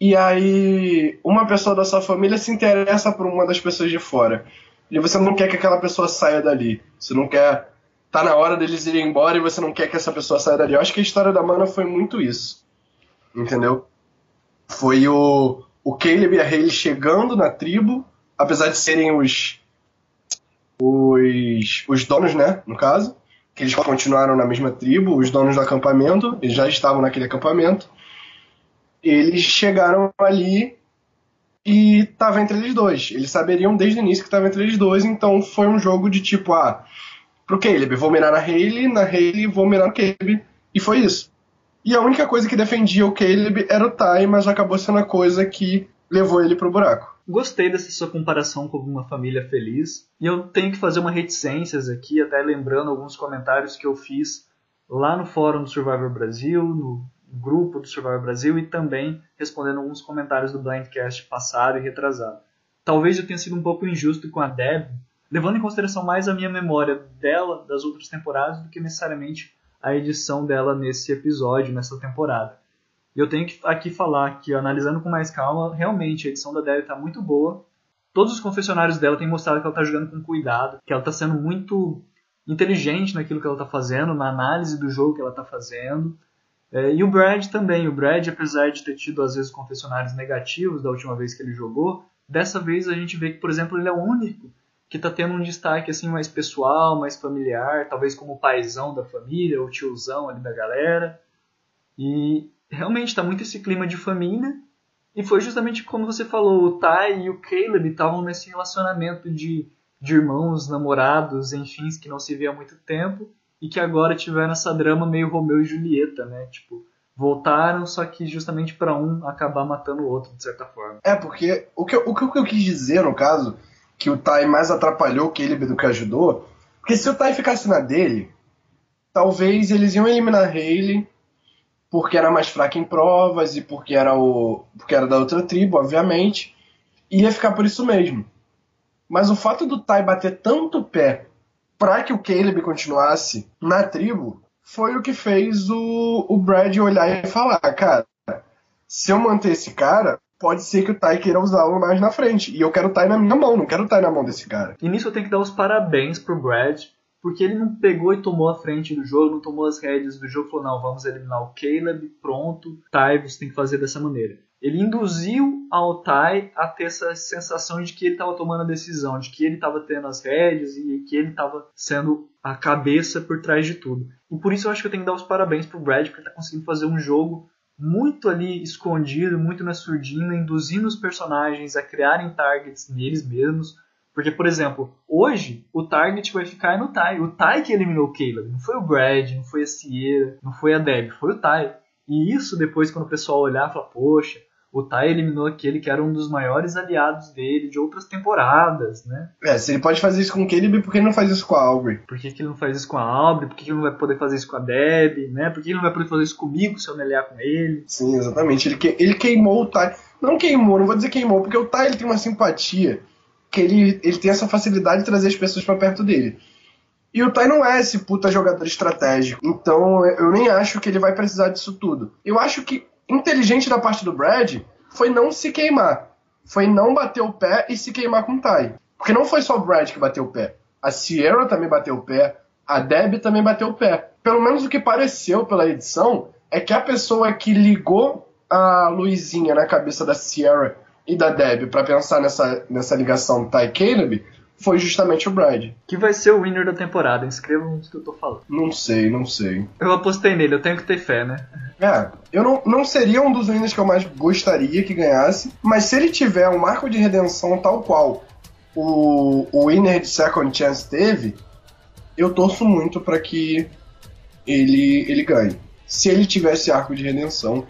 [SPEAKER 2] e aí uma pessoa da sua família se interessa por uma das pessoas de fora. E você não quer que aquela pessoa saia dali. Você não quer. Tá na hora deles irem embora e você não quer que essa pessoa saia dali. Eu acho que a história da Mana foi muito isso. Entendeu? Foi o, o Caleb e a Hayley chegando na tribo apesar de serem os, os, os donos, né, no caso, que eles continuaram na mesma tribo, os donos do acampamento, eles já estavam naquele acampamento, eles chegaram ali e estava entre eles dois. Eles saberiam desde o início que estava entre eles dois, então foi um jogo de tipo, ah, pro Caleb, vou mirar na Hayley, na Hayley vou mirar no Caleb, e foi isso. E a única coisa que defendia o Caleb era o Ty, mas acabou sendo a coisa que levou ele pro buraco.
[SPEAKER 1] Gostei dessa sua comparação com uma família feliz. E eu tenho que fazer uma reticências aqui, até lembrando alguns comentários que eu fiz lá no fórum do Survivor Brasil, no, grupo do Survivor Brasil e também respondendo alguns comentários do Blindcast passado e retrasado. Talvez eu tenha sido um pouco injusto com a Deb, levando em consideração mais a minha memória dela das outras temporadas do que necessariamente a edição dela nesse episódio, nessa temporada. E eu tenho que aqui falar que, analisando com mais calma, realmente a edição da Deb está muito boa. Todos os confessionários dela têm mostrado que ela está jogando com cuidado, que ela está sendo muito inteligente naquilo que ela está fazendo, na análise do jogo que ela está fazendo. É, e o Brad também. O Brad, apesar de ter tido às vezes confessionários negativos da última vez que ele jogou, dessa vez a gente vê que, por exemplo, ele é o único que está tendo um destaque assim mais pessoal, mais familiar, talvez como paizão da família, o tiozão ali da galera. E realmente está muito esse clima de família. E foi justamente como você falou, o Ty e o Caleb estavam nesse relacionamento de de irmãos, namorados, enfim, que não se via há muito tempo e que agora tiveram essa drama meio Romeu e Julieta, né? Tipo, voltaram, só que justamente para um acabar matando o outro, de certa forma.
[SPEAKER 2] É, porque o que, o que eu quis dizer, no caso, que o Tai mais atrapalhou que ele do que ajudou, porque se o Tai ficasse na dele, talvez eles iam eliminar Hayley porque era mais fraca em provas e porque era o porque era da outra tribo, obviamente, ia ficar por isso mesmo. Mas o fato do Tai bater tanto pé para que o Caleb continuasse na tribo foi o que fez o, o Brad olhar e falar: cara, se eu manter esse cara, pode ser que o Tai queira usá-lo mais na frente. E eu quero o Tai na minha mão, não quero o Tai na mão desse cara.
[SPEAKER 1] E nisso eu tenho que dar os parabéns pro Brad, porque ele não pegou e tomou a frente do jogo, não tomou as rédeas do jogo, falou: não, vamos eliminar o Caleb, pronto, Tai, você tem que fazer dessa maneira ele induziu ao Tai a ter essa sensação de que ele estava tomando a decisão, de que ele estava tendo as rédeas e que ele estava sendo a cabeça por trás de tudo. E por isso eu acho que eu tenho que dar os parabéns pro Brad, porque está conseguindo fazer um jogo muito ali escondido, muito na surdina, induzindo os personagens a criarem targets neles mesmos. Porque, por exemplo, hoje o target vai ficar no Tai. O Tai que eliminou o Caleb. Não foi o Brad, não foi a Sierra, não foi a Deb, foi o Tai. E isso depois, quando o pessoal olhar, fala, poxa, o Tai eliminou aquele que era um dos maiores aliados dele de outras temporadas, né?
[SPEAKER 2] É, se ele pode fazer isso com o Caleb, por que ele não faz isso com a Aubrey?
[SPEAKER 1] Por que, que ele não faz isso com a Aubrey? Por que, que ele não vai poder fazer isso com a Deb, né? Por que ele não vai poder fazer isso comigo se eu me aliar com ele?
[SPEAKER 2] Sim, exatamente. Ele, que, ele queimou o Tai. Não queimou, não vou dizer queimou, porque o Tai ele tem uma simpatia que ele, ele tem essa facilidade de trazer as pessoas para perto dele. E o Tai não é esse puta jogador estratégico. Então eu nem acho que ele vai precisar disso tudo. Eu acho que inteligente da parte do Brad foi não se queimar. Foi não bater o pé e se queimar com o Ty. Porque não foi só o Brad que bateu o pé. A Sierra também bateu o pé. A Deb também bateu o pé. Pelo menos o que pareceu pela edição é que a pessoa que ligou a luzinha na cabeça da Sierra e da Deb para pensar nessa, nessa ligação Ty Caleb foi justamente o Brad.
[SPEAKER 1] Que vai ser o winner da temporada, inscrevam no que eu tô falando.
[SPEAKER 2] Não sei, não sei.
[SPEAKER 1] Eu apostei nele, eu tenho que ter fé, né?
[SPEAKER 2] É, eu não, não seria um dos winners que eu mais gostaria que ganhasse, mas se ele tiver um marco de redenção tal qual o, o winner de Second Chance teve, eu torço muito para que ele, ele ganhe. Se ele tivesse arco de redenção,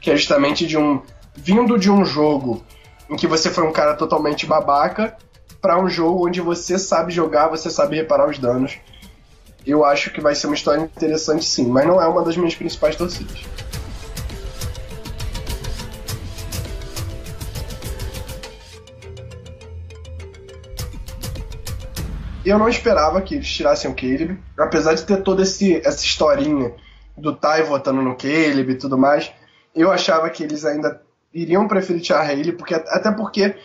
[SPEAKER 2] que é justamente de um. Vindo de um jogo em que você foi um cara totalmente babaca para um jogo onde você sabe jogar, você sabe reparar os danos. Eu acho que vai ser uma história interessante sim, mas não é uma das minhas principais torcidas. Eu não esperava que eles tirassem o Caleb, apesar de ter toda esse, essa historinha do Ty votando no Caleb e tudo mais. Eu achava que eles ainda iriam preferir tirar Haley, porque, até porque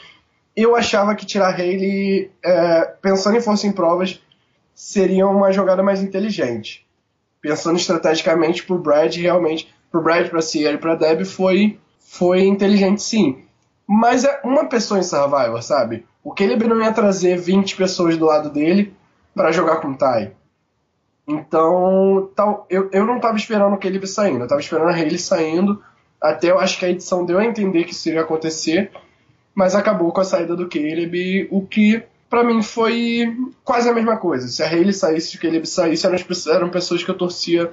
[SPEAKER 2] eu achava que tirar Haley, é, pensando em força em provas, seria uma jogada mais inteligente. Pensando estrategicamente pro Brad, realmente, pro Brad, pra Sierra e pra Deb, foi, foi inteligente sim. Mas é uma pessoa em Survivor, sabe? O Caleb não ia trazer 20 pessoas do lado dele para jogar com o Ty. Então, tal, eu, eu não tava esperando o Caleb saindo, eu tava esperando a Haley saindo. Até eu acho que a edição deu a entender que isso iria acontecer mas acabou com a saída do Caleb, o que para mim foi quase a mesma coisa. Se a Hayley saísse, se o Caleb saísse, eram, eram pessoas que eu torcia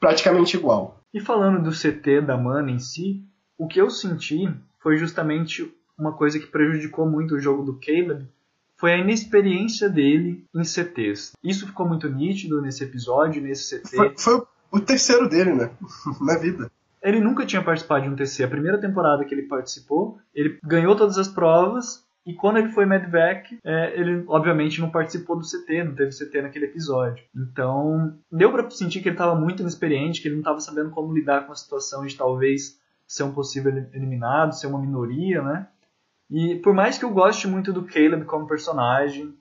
[SPEAKER 2] praticamente igual.
[SPEAKER 1] E falando do CT da Mana em si, o que eu senti foi justamente uma coisa que prejudicou muito o jogo do Caleb, foi a inexperiência dele em CTs. Isso ficou muito nítido nesse episódio, nesse CT.
[SPEAKER 2] Foi, foi o terceiro dele, né? Na vida.
[SPEAKER 1] Ele nunca tinha participado de um TC. A primeira temporada que ele participou, ele ganhou todas as provas e quando ele foi medvac, é, ele obviamente não participou do CT, não teve CT naquele episódio. Então, deu para sentir que ele estava muito inexperiente, que ele não estava sabendo como lidar com a situação de talvez ser um possível eliminado, ser uma minoria, né? E por mais que eu goste muito do Caleb como personagem,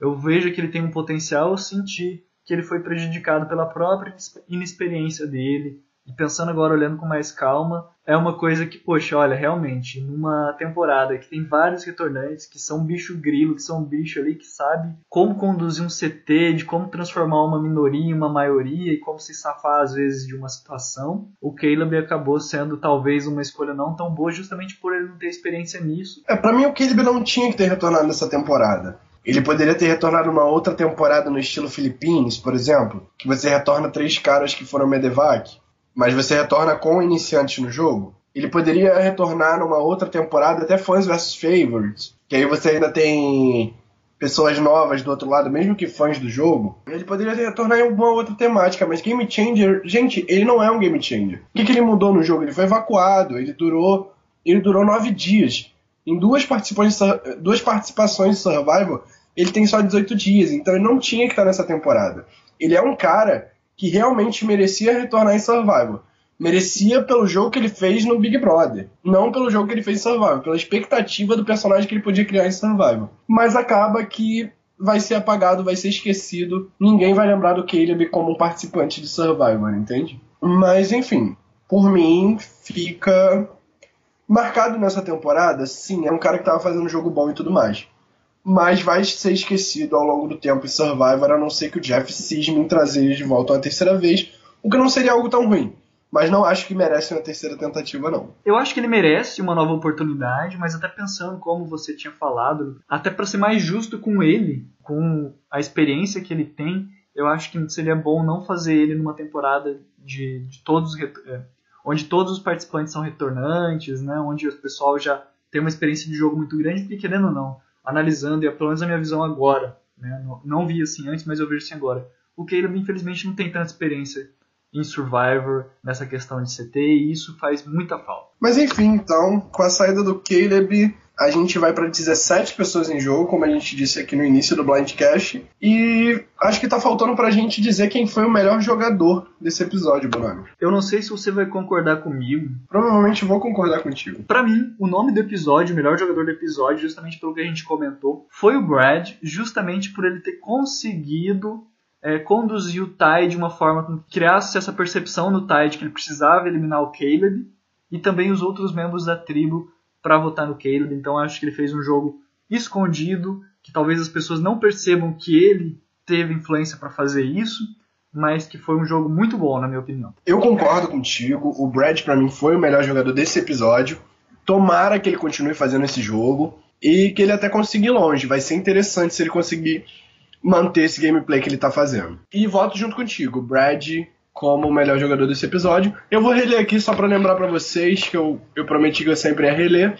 [SPEAKER 1] eu vejo que ele tem um potencial, eu senti que ele foi prejudicado pela própria inexperiência dele, e pensando agora, olhando com mais calma, é uma coisa que, poxa, olha, realmente, numa temporada que tem vários retornantes, que são bicho grilo, que são bicho ali que sabe como conduzir um CT, de como transformar uma minoria em uma maioria e como se safar às vezes de uma situação, o Caleb acabou sendo talvez uma escolha não tão boa justamente por ele não ter experiência nisso.
[SPEAKER 2] É, para mim o Caleb não tinha que ter retornado nessa temporada. Ele poderia ter retornado uma outra temporada no estilo Philippines, por exemplo, que você retorna três caras que foram Medevac mas você retorna com iniciantes no jogo. Ele poderia retornar numa outra temporada, até fãs versus favorites, que aí você ainda tem pessoas novas do outro lado, mesmo que fãs do jogo. Ele poderia retornar em alguma outra temática, mas Game Changer, gente, ele não é um Game Changer. O que, que ele mudou no jogo? Ele foi evacuado, ele durou, ele durou nove dias. Em duas participações, duas participações de Survival, ele tem só 18 dias, então ele não tinha que estar nessa temporada. Ele é um cara que realmente merecia retornar em Survival. Merecia pelo jogo que ele fez no Big Brother. Não pelo jogo que ele fez em Survival, pela expectativa do personagem que ele podia criar em Survival. Mas acaba que vai ser apagado, vai ser esquecido. Ninguém vai lembrar do Caleb como um participante de Survivor, entende? Mas enfim, por mim fica marcado nessa temporada. Sim, é um cara que estava fazendo um jogo bom e tudo mais mas vai ser esquecido ao longo do tempo em Survivor, a não ser que o Jeff cisme em trazer ele de volta uma terceira vez, o que não seria algo tão ruim. Mas não acho que merece uma terceira tentativa, não.
[SPEAKER 1] Eu acho que ele merece uma nova oportunidade, mas até pensando como você tinha falado, até para ser mais justo com ele, com a experiência que ele tem, eu acho que seria bom não fazer ele numa temporada de, de todos é, onde todos os participantes são retornantes, né, onde o pessoal já tem uma experiência de jogo muito grande, porque querendo ou não, analisando, e pelo menos a minha visão agora, né? não, não vi assim antes, mas eu vejo assim agora. O Caleb, infelizmente, não tem tanta experiência em Survivor, nessa questão de CT, e isso faz muita falta.
[SPEAKER 2] Mas enfim, então, com a saída do Caleb, a gente vai para 17 pessoas em jogo, como a gente disse aqui no início do Blindcast. E acho que tá faltando pra gente dizer quem foi o melhor jogador desse episódio, Bruno.
[SPEAKER 1] Eu não sei se você vai concordar comigo.
[SPEAKER 2] Provavelmente vou concordar contigo.
[SPEAKER 1] Para mim, o nome do episódio, o melhor jogador do episódio, justamente pelo que a gente comentou, foi o Brad, justamente por ele ter conseguido é, conduzir o Ty de uma forma que criasse essa percepção no Ty de que ele precisava eliminar o Caleb e também os outros membros da tribo para votar no Caleb. Então acho que ele fez um jogo escondido, que talvez as pessoas não percebam que ele teve influência para fazer isso, mas que foi um jogo muito bom, na minha opinião.
[SPEAKER 2] Eu concordo contigo. O Brad, para mim, foi o melhor jogador desse episódio. Tomara que ele continue fazendo esse jogo e que ele até consiga ir longe. Vai ser interessante se ele conseguir manter esse gameplay que ele tá fazendo. E voto junto contigo. Brad como o melhor jogador desse episódio. Eu vou reler aqui só para lembrar para vocês que eu, eu prometi que eu sempre ia reler.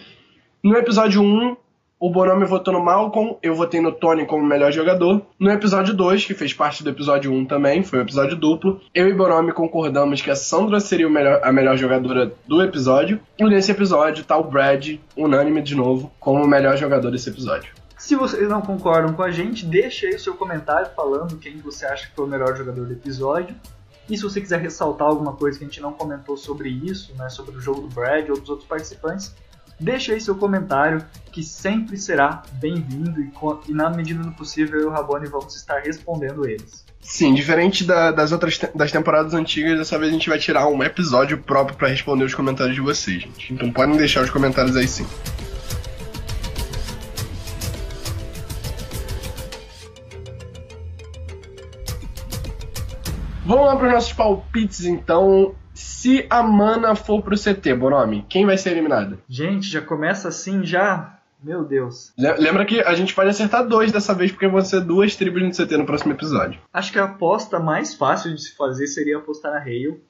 [SPEAKER 2] No episódio 1, o Bonomi votou no Malcolm, eu votei no Tony como melhor jogador. No episódio 2, que fez parte do episódio 1 também, foi um episódio duplo, eu e Bonomi concordamos que a Sandra seria melhor, a melhor jogadora do episódio. E nesse episódio tá o Brad, unânime de novo, como o melhor jogador desse episódio.
[SPEAKER 1] Se vocês não concordam com a gente, deixe aí o seu comentário falando quem você acha que foi o melhor jogador do episódio. E se você quiser ressaltar alguma coisa que a gente não comentou sobre isso, né, sobre o jogo do Brad ou dos outros participantes, deixe aí seu comentário, que sempre será bem-vindo e, e, na medida do possível eu e o Rabone vamos estar respondendo eles.
[SPEAKER 2] Sim, diferente da, das outras te das temporadas antigas, dessa vez a gente vai tirar um episódio próprio para responder os comentários de vocês, gente. Então podem deixar os comentários aí sim. Vamos lá para os nossos palpites, então. Se a mana for pro CT, Bonomi, quem vai ser eliminado?
[SPEAKER 1] Gente, já começa assim já. Meu Deus.
[SPEAKER 2] Lembra que a gente pode acertar dois dessa vez, porque vão ser duas tribos no CT no próximo episódio.
[SPEAKER 1] Acho que a aposta mais fácil de se fazer seria apostar na Hale.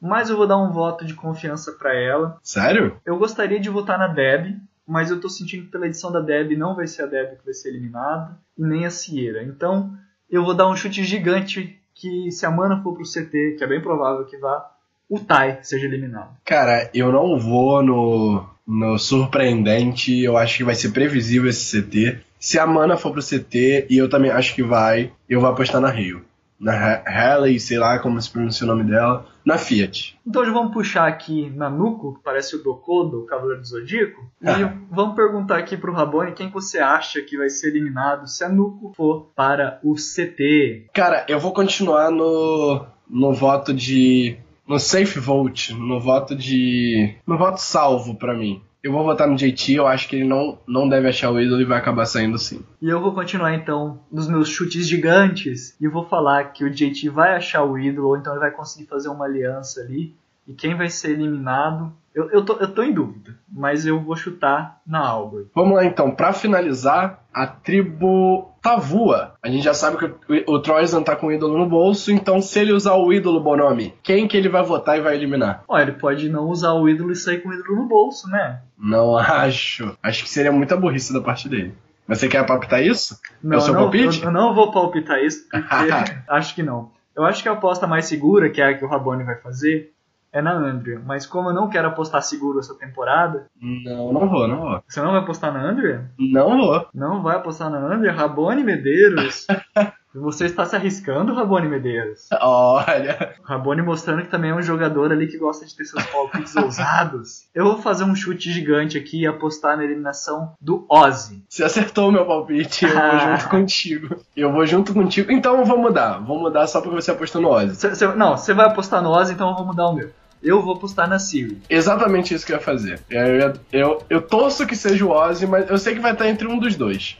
[SPEAKER 1] Mas eu vou dar um voto de confiança para ela.
[SPEAKER 2] Sério?
[SPEAKER 1] Eu gostaria de votar na Deb, mas eu tô sentindo que pela edição da Deb não vai ser a Deb que vai ser eliminada, e nem a Sierra. Então, eu vou dar um chute gigante que se a mana for pro CT, que é bem provável que vá, o Tai seja eliminado.
[SPEAKER 2] Cara, eu não vou no, no surpreendente, eu acho que vai ser previsível esse CT. Se a Mana for pro CT, e eu também acho que vai, eu vou apostar na Rio. Na Halley, sei lá como se pronuncia o nome dela, na Fiat.
[SPEAKER 1] Então já vamos puxar aqui na Nuco, que parece o Doko do Cavaleiro do Zodíaco, e vamos perguntar aqui pro Rabone quem você acha que vai ser eliminado se a Nuco for para o CT.
[SPEAKER 2] Cara, eu vou continuar no, no voto de no safe vote, no voto de. no voto salvo para mim. Eu vou votar no JT, eu acho que ele não, não deve achar o ídolo e vai acabar saindo sim.
[SPEAKER 1] E eu vou continuar então nos meus chutes gigantes e vou falar que o JT vai achar o ídolo, ou então ele vai conseguir fazer uma aliança ali. E quem vai ser eliminado, eu, eu, tô, eu tô em dúvida, mas eu vou chutar na Albert.
[SPEAKER 2] Vamos lá então, para finalizar, a tribo Tavua. A gente já sabe que o, o Troyzan tá com o ídolo no bolso, então se ele usar o ídolo Bonomi, quem que ele vai votar e vai eliminar?
[SPEAKER 1] Ó, ele pode não usar o ídolo e sair com o ídolo no bolso, né?
[SPEAKER 2] Não acho. Acho que seria muita burrice da parte dele. Mas você quer palpitar isso?
[SPEAKER 1] Não,
[SPEAKER 2] é o seu
[SPEAKER 1] não,
[SPEAKER 2] palpite?
[SPEAKER 1] Eu, eu não vou palpitar isso, porque acho que não. Eu acho que a aposta mais segura, que é a que o Rabone vai fazer, é na Andrea. Mas como eu não quero apostar seguro essa temporada.
[SPEAKER 2] Não, não vou, não vou.
[SPEAKER 1] Você não vai apostar na Andrea?
[SPEAKER 2] Não vou.
[SPEAKER 1] Não vai apostar na Andrea? Rabone Medeiros. Você está se arriscando, Rabone Medeiros.
[SPEAKER 2] Olha.
[SPEAKER 1] Rabone mostrando que também é um jogador ali que gosta de ter seus palpites ousados. Eu vou fazer um chute gigante aqui e apostar na eliminação do Ozzy.
[SPEAKER 2] Você acertou o meu palpite, eu vou junto contigo. Eu vou junto contigo. Então eu vou mudar. Vou mudar só porque você apostou no Ozzy.
[SPEAKER 1] Cê, cê, não, você vai apostar no Ozzy, então eu vou mudar o meu. Eu vou apostar na Siri.
[SPEAKER 2] Exatamente isso que eu ia fazer. Eu, eu, eu torço que seja o Ozzy, mas eu sei que vai estar entre um dos dois.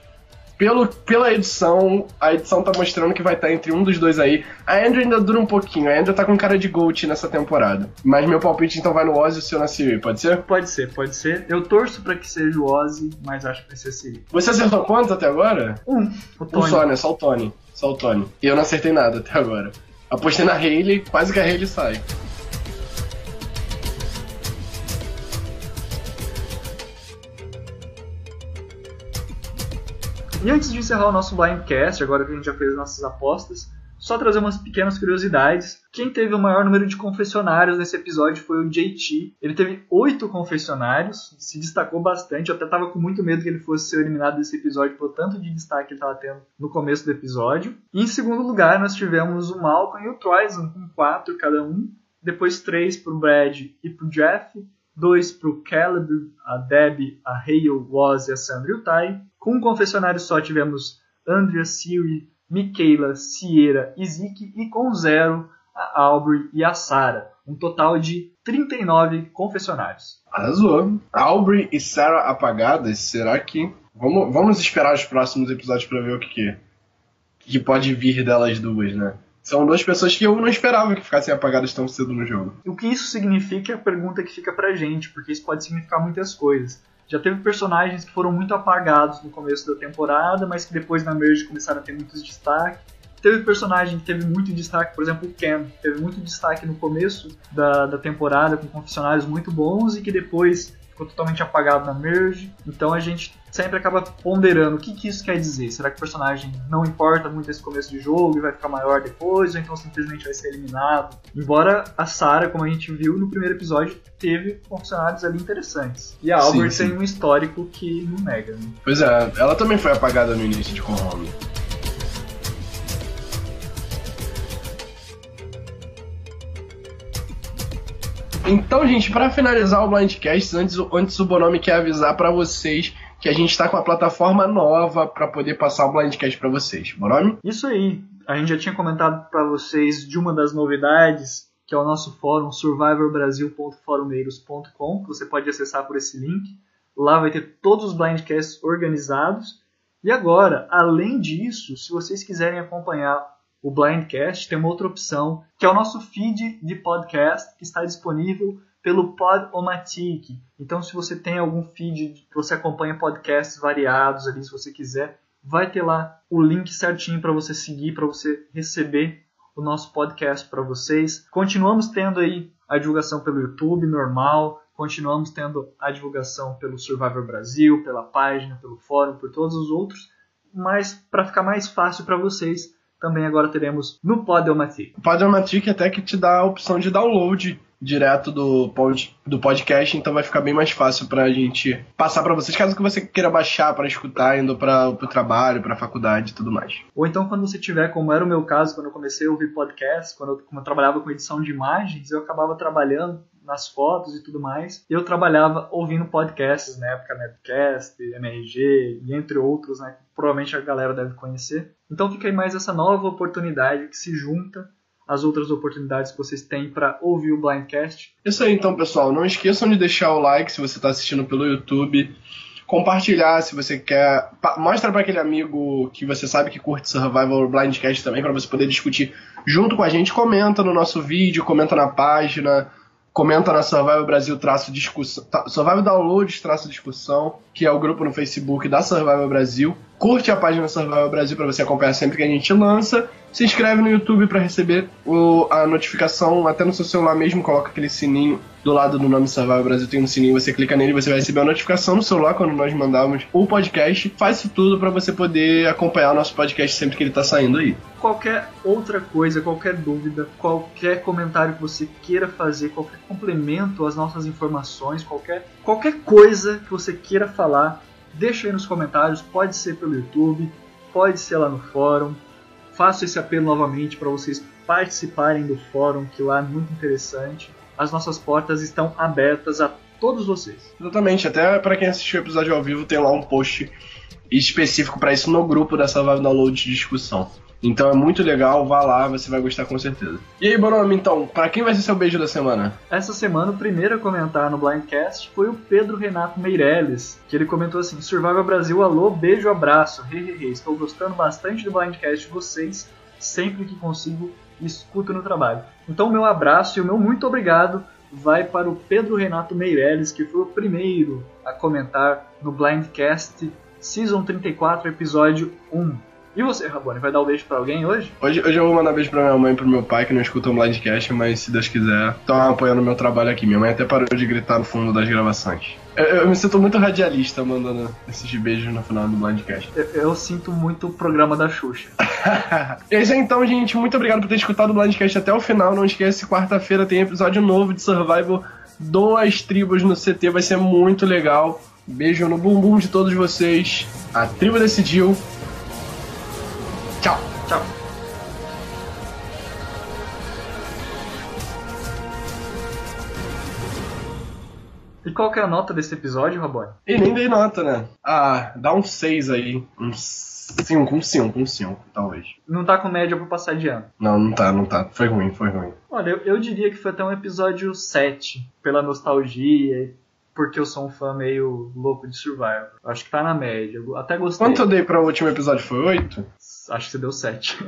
[SPEAKER 2] Pelo, pela edição, a edição tá mostrando que vai estar entre um dos dois aí. A Andrew ainda dura um pouquinho, a Andrew tá com cara de Gold nessa temporada. Mas meu palpite então vai no Ozzy e o seu na Siri, pode ser?
[SPEAKER 1] Pode ser, pode ser. Eu torço para que seja o Ozzy, mas acho que vai ser a Siri.
[SPEAKER 2] Você acertou quanto até agora?
[SPEAKER 1] Um. O Tony.
[SPEAKER 2] Um só, né? Só o Tony. Só o Tony. E eu não acertei nada até agora. Apostei na Hayley, quase que a Hayley sai.
[SPEAKER 1] E antes de encerrar o nosso Blindcast, agora que a gente já fez nossas apostas, só trazer umas pequenas curiosidades. Quem teve o maior número de confessionários nesse episódio foi o JT. Ele teve oito confessionários, se destacou bastante. Eu até estava com muito medo que ele fosse ser eliminado desse episódio por tanto de destaque que ele estava tendo no começo do episódio. E em segundo lugar, nós tivemos o Malcolm e o Troyson, com quatro cada um. Depois três para o Brad e para o Jeff. Dois para o Caleb, a Debbie, a Hale, o Oz, a Sandra e o Ty. Com um confessionário só tivemos Andrea, Siri, Michaela, Sierra e Zeke, e com zero a Aubrey e a Sarah. Um total de 39 confessionários.
[SPEAKER 2] Arrasou. Aubrey e Sarah apagadas, será que. Vamos, vamos esperar os próximos episódios para ver o que, que, que pode vir delas duas, né? São duas pessoas que eu não esperava que ficassem apagadas tão cedo no jogo.
[SPEAKER 1] O que isso significa é a pergunta que fica pra gente, porque isso pode significar muitas coisas. Já teve personagens que foram muito apagados no começo da temporada, mas que depois na merge começaram a ter muitos destaque. Teve personagem que teve muito destaque, por exemplo, o Cam, teve muito destaque no começo da, da temporada, com confessionários muito bons, e que depois ficou totalmente apagado na merge. Então a gente sempre acaba ponderando o que, que isso quer dizer. Será que o personagem não importa muito esse começo de jogo e vai ficar maior depois, ou então simplesmente vai ser eliminado? Embora a Sarah, como a gente viu no primeiro episódio, teve funcionários ali interessantes. E a Albert sim, sim. tem um histórico que não nega. Né?
[SPEAKER 2] Pois é, ela também foi apagada no início de Home. Então, gente, para finalizar o Blindcast, antes, antes o Bonomi quer avisar para vocês que a gente está com a plataforma nova para poder passar o Blindcast para vocês. Bonomi?
[SPEAKER 1] Isso aí. A gente já tinha comentado para vocês de uma das novidades, que é o nosso fórum survivorbrasil.forumeiros.com, que você pode acessar por esse link. Lá vai ter todos os blindcasts organizados. E agora, além disso, se vocês quiserem acompanhar o Blindcast, tem uma outra opção, que é o nosso feed de podcast, que está disponível pelo Podomatic. Então, se você tem algum feed que você acompanha podcasts variados ali, se você quiser, vai ter lá o link certinho para você seguir, para você receber o nosso podcast para vocês. Continuamos tendo aí a divulgação pelo YouTube normal, continuamos tendo a divulgação pelo Survivor Brasil, pela página, pelo fórum, por todos os outros, mas para ficar mais fácil para vocês, também agora teremos no Podomatic.
[SPEAKER 2] O Podomatic até que te dá a opção de download direto do, pod, do podcast, então vai ficar bem mais fácil pra gente passar para vocês, caso que você queira baixar para escutar, indo para o trabalho, pra faculdade e tudo mais.
[SPEAKER 1] Ou então quando você tiver, como era o meu caso, quando eu comecei a ouvir podcast, quando eu, quando eu trabalhava com edição de imagens, eu acabava trabalhando nas fotos e tudo mais. Eu trabalhava ouvindo podcasts, na época Netcast, MRG e entre outros, né? Que provavelmente a galera deve conhecer. Então fica aí mais essa nova oportunidade que se junta às outras oportunidades que vocês têm para ouvir o Blindcast.
[SPEAKER 2] Isso aí então, pessoal. Não esqueçam de deixar o like se você está assistindo pelo YouTube. Compartilhar se você quer. Mostra para aquele amigo que você sabe que curte Survival Blindcast também, para você poder discutir junto com a gente. Comenta no nosso vídeo, comenta na página comenta na Survival Brasil traço discussão, tá, Survival Downloads traço discussão, que é o grupo no Facebook da Survival Brasil. Curte a página Survival Brasil para você acompanhar sempre que a gente lança. Se inscreve no YouTube para receber o, a notificação até no seu celular mesmo, coloca aquele sininho do lado do nome Survival Brasil tem um sininho, você clica nele, você vai receber a notificação no celular quando nós mandarmos o podcast. Faz isso tudo para você poder acompanhar o nosso podcast sempre que ele tá saindo aí.
[SPEAKER 1] Qualquer outra coisa, qualquer dúvida, qualquer comentário que você queira fazer, qualquer complemento às nossas informações, qualquer, qualquer coisa que você queira falar, deixa aí nos comentários, pode ser pelo YouTube, pode ser lá no fórum. Faço esse apelo novamente para vocês participarem do fórum, que lá é muito interessante as nossas portas estão abertas a todos vocês.
[SPEAKER 2] Exatamente, até para quem assistiu o episódio ao vivo tem lá um post específico para isso no grupo da Survival Download de discussão. Então é muito legal, vá lá, você vai gostar com certeza. E aí, Bonomi, então, para quem vai ser seu beijo da semana?
[SPEAKER 1] Essa semana, o primeiro a comentar no Blindcast foi o Pedro Renato Meirelles, que ele comentou assim: Survival Brasil, alô, beijo, abraço. Hehehe, estou gostando bastante do Blindcast de vocês. Sempre que consigo, escuto no trabalho. Então, o meu abraço e o meu muito obrigado vai para o Pedro Renato Meirelles, que foi o primeiro a comentar no Blindcast Season 34, episódio 1. E você, Rabone, vai dar um beijo pra alguém hoje?
[SPEAKER 2] Hoje, hoje eu vou mandar beijo pra minha mãe e pro meu pai, que não escutam o Blindcast, mas se Deus quiser, estão apoiando o meu trabalho aqui. Minha mãe até parou de gritar no fundo das gravações. Eu, eu me sinto muito radialista mandando esses beijos no final do Blindcast.
[SPEAKER 1] Eu, eu sinto muito o programa da Xuxa.
[SPEAKER 2] é isso aí, então, gente. Muito obrigado por ter escutado o Blindcast até o final. Não esquece, quarta-feira tem episódio novo de Survival Duas Tribos no CT. Vai ser muito legal. Beijo no bumbum de todos vocês. A tribo decidiu.
[SPEAKER 1] E qual que é a nota desse episódio, Rabone?
[SPEAKER 2] E nem dei nota, né? Ah, dá um 6 aí. Um 5, um 5, um 5, talvez.
[SPEAKER 1] Não tá com média pra passar de ano.
[SPEAKER 2] Não, não tá, não tá. Foi ruim, foi ruim.
[SPEAKER 1] Olha, eu, eu diria que foi até um episódio 7, pela nostalgia porque eu sou um fã meio louco de Survival. Acho que tá na média. Eu até gostei.
[SPEAKER 2] Quanto eu dei para o último episódio? Foi 8?
[SPEAKER 1] Acho que você deu 7.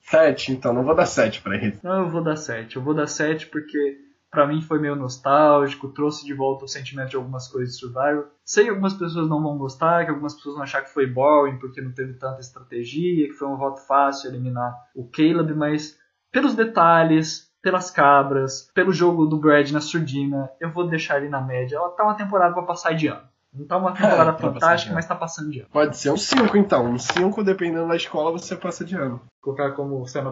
[SPEAKER 2] 7, então. Não vou dar 7 pra ele.
[SPEAKER 1] Não, eu vou dar 7. Eu vou dar 7 porque para mim foi meio nostálgico, trouxe de volta o sentimento de algumas coisas de Survival. Sei que algumas pessoas não vão gostar, que algumas pessoas vão achar que foi boring porque não teve tanta estratégia, que foi um voto fácil eliminar o Caleb, mas pelos detalhes, pelas cabras, pelo jogo do Brad na surdina, eu vou deixar ele na média. Ela tá uma temporada para passar de ano. Não tá uma temporada é, fantástica, mas tá passando de ano.
[SPEAKER 2] Pode ser um 5 então. Um 5, dependendo da escola, você passa de ano.
[SPEAKER 1] Vou colocar como cena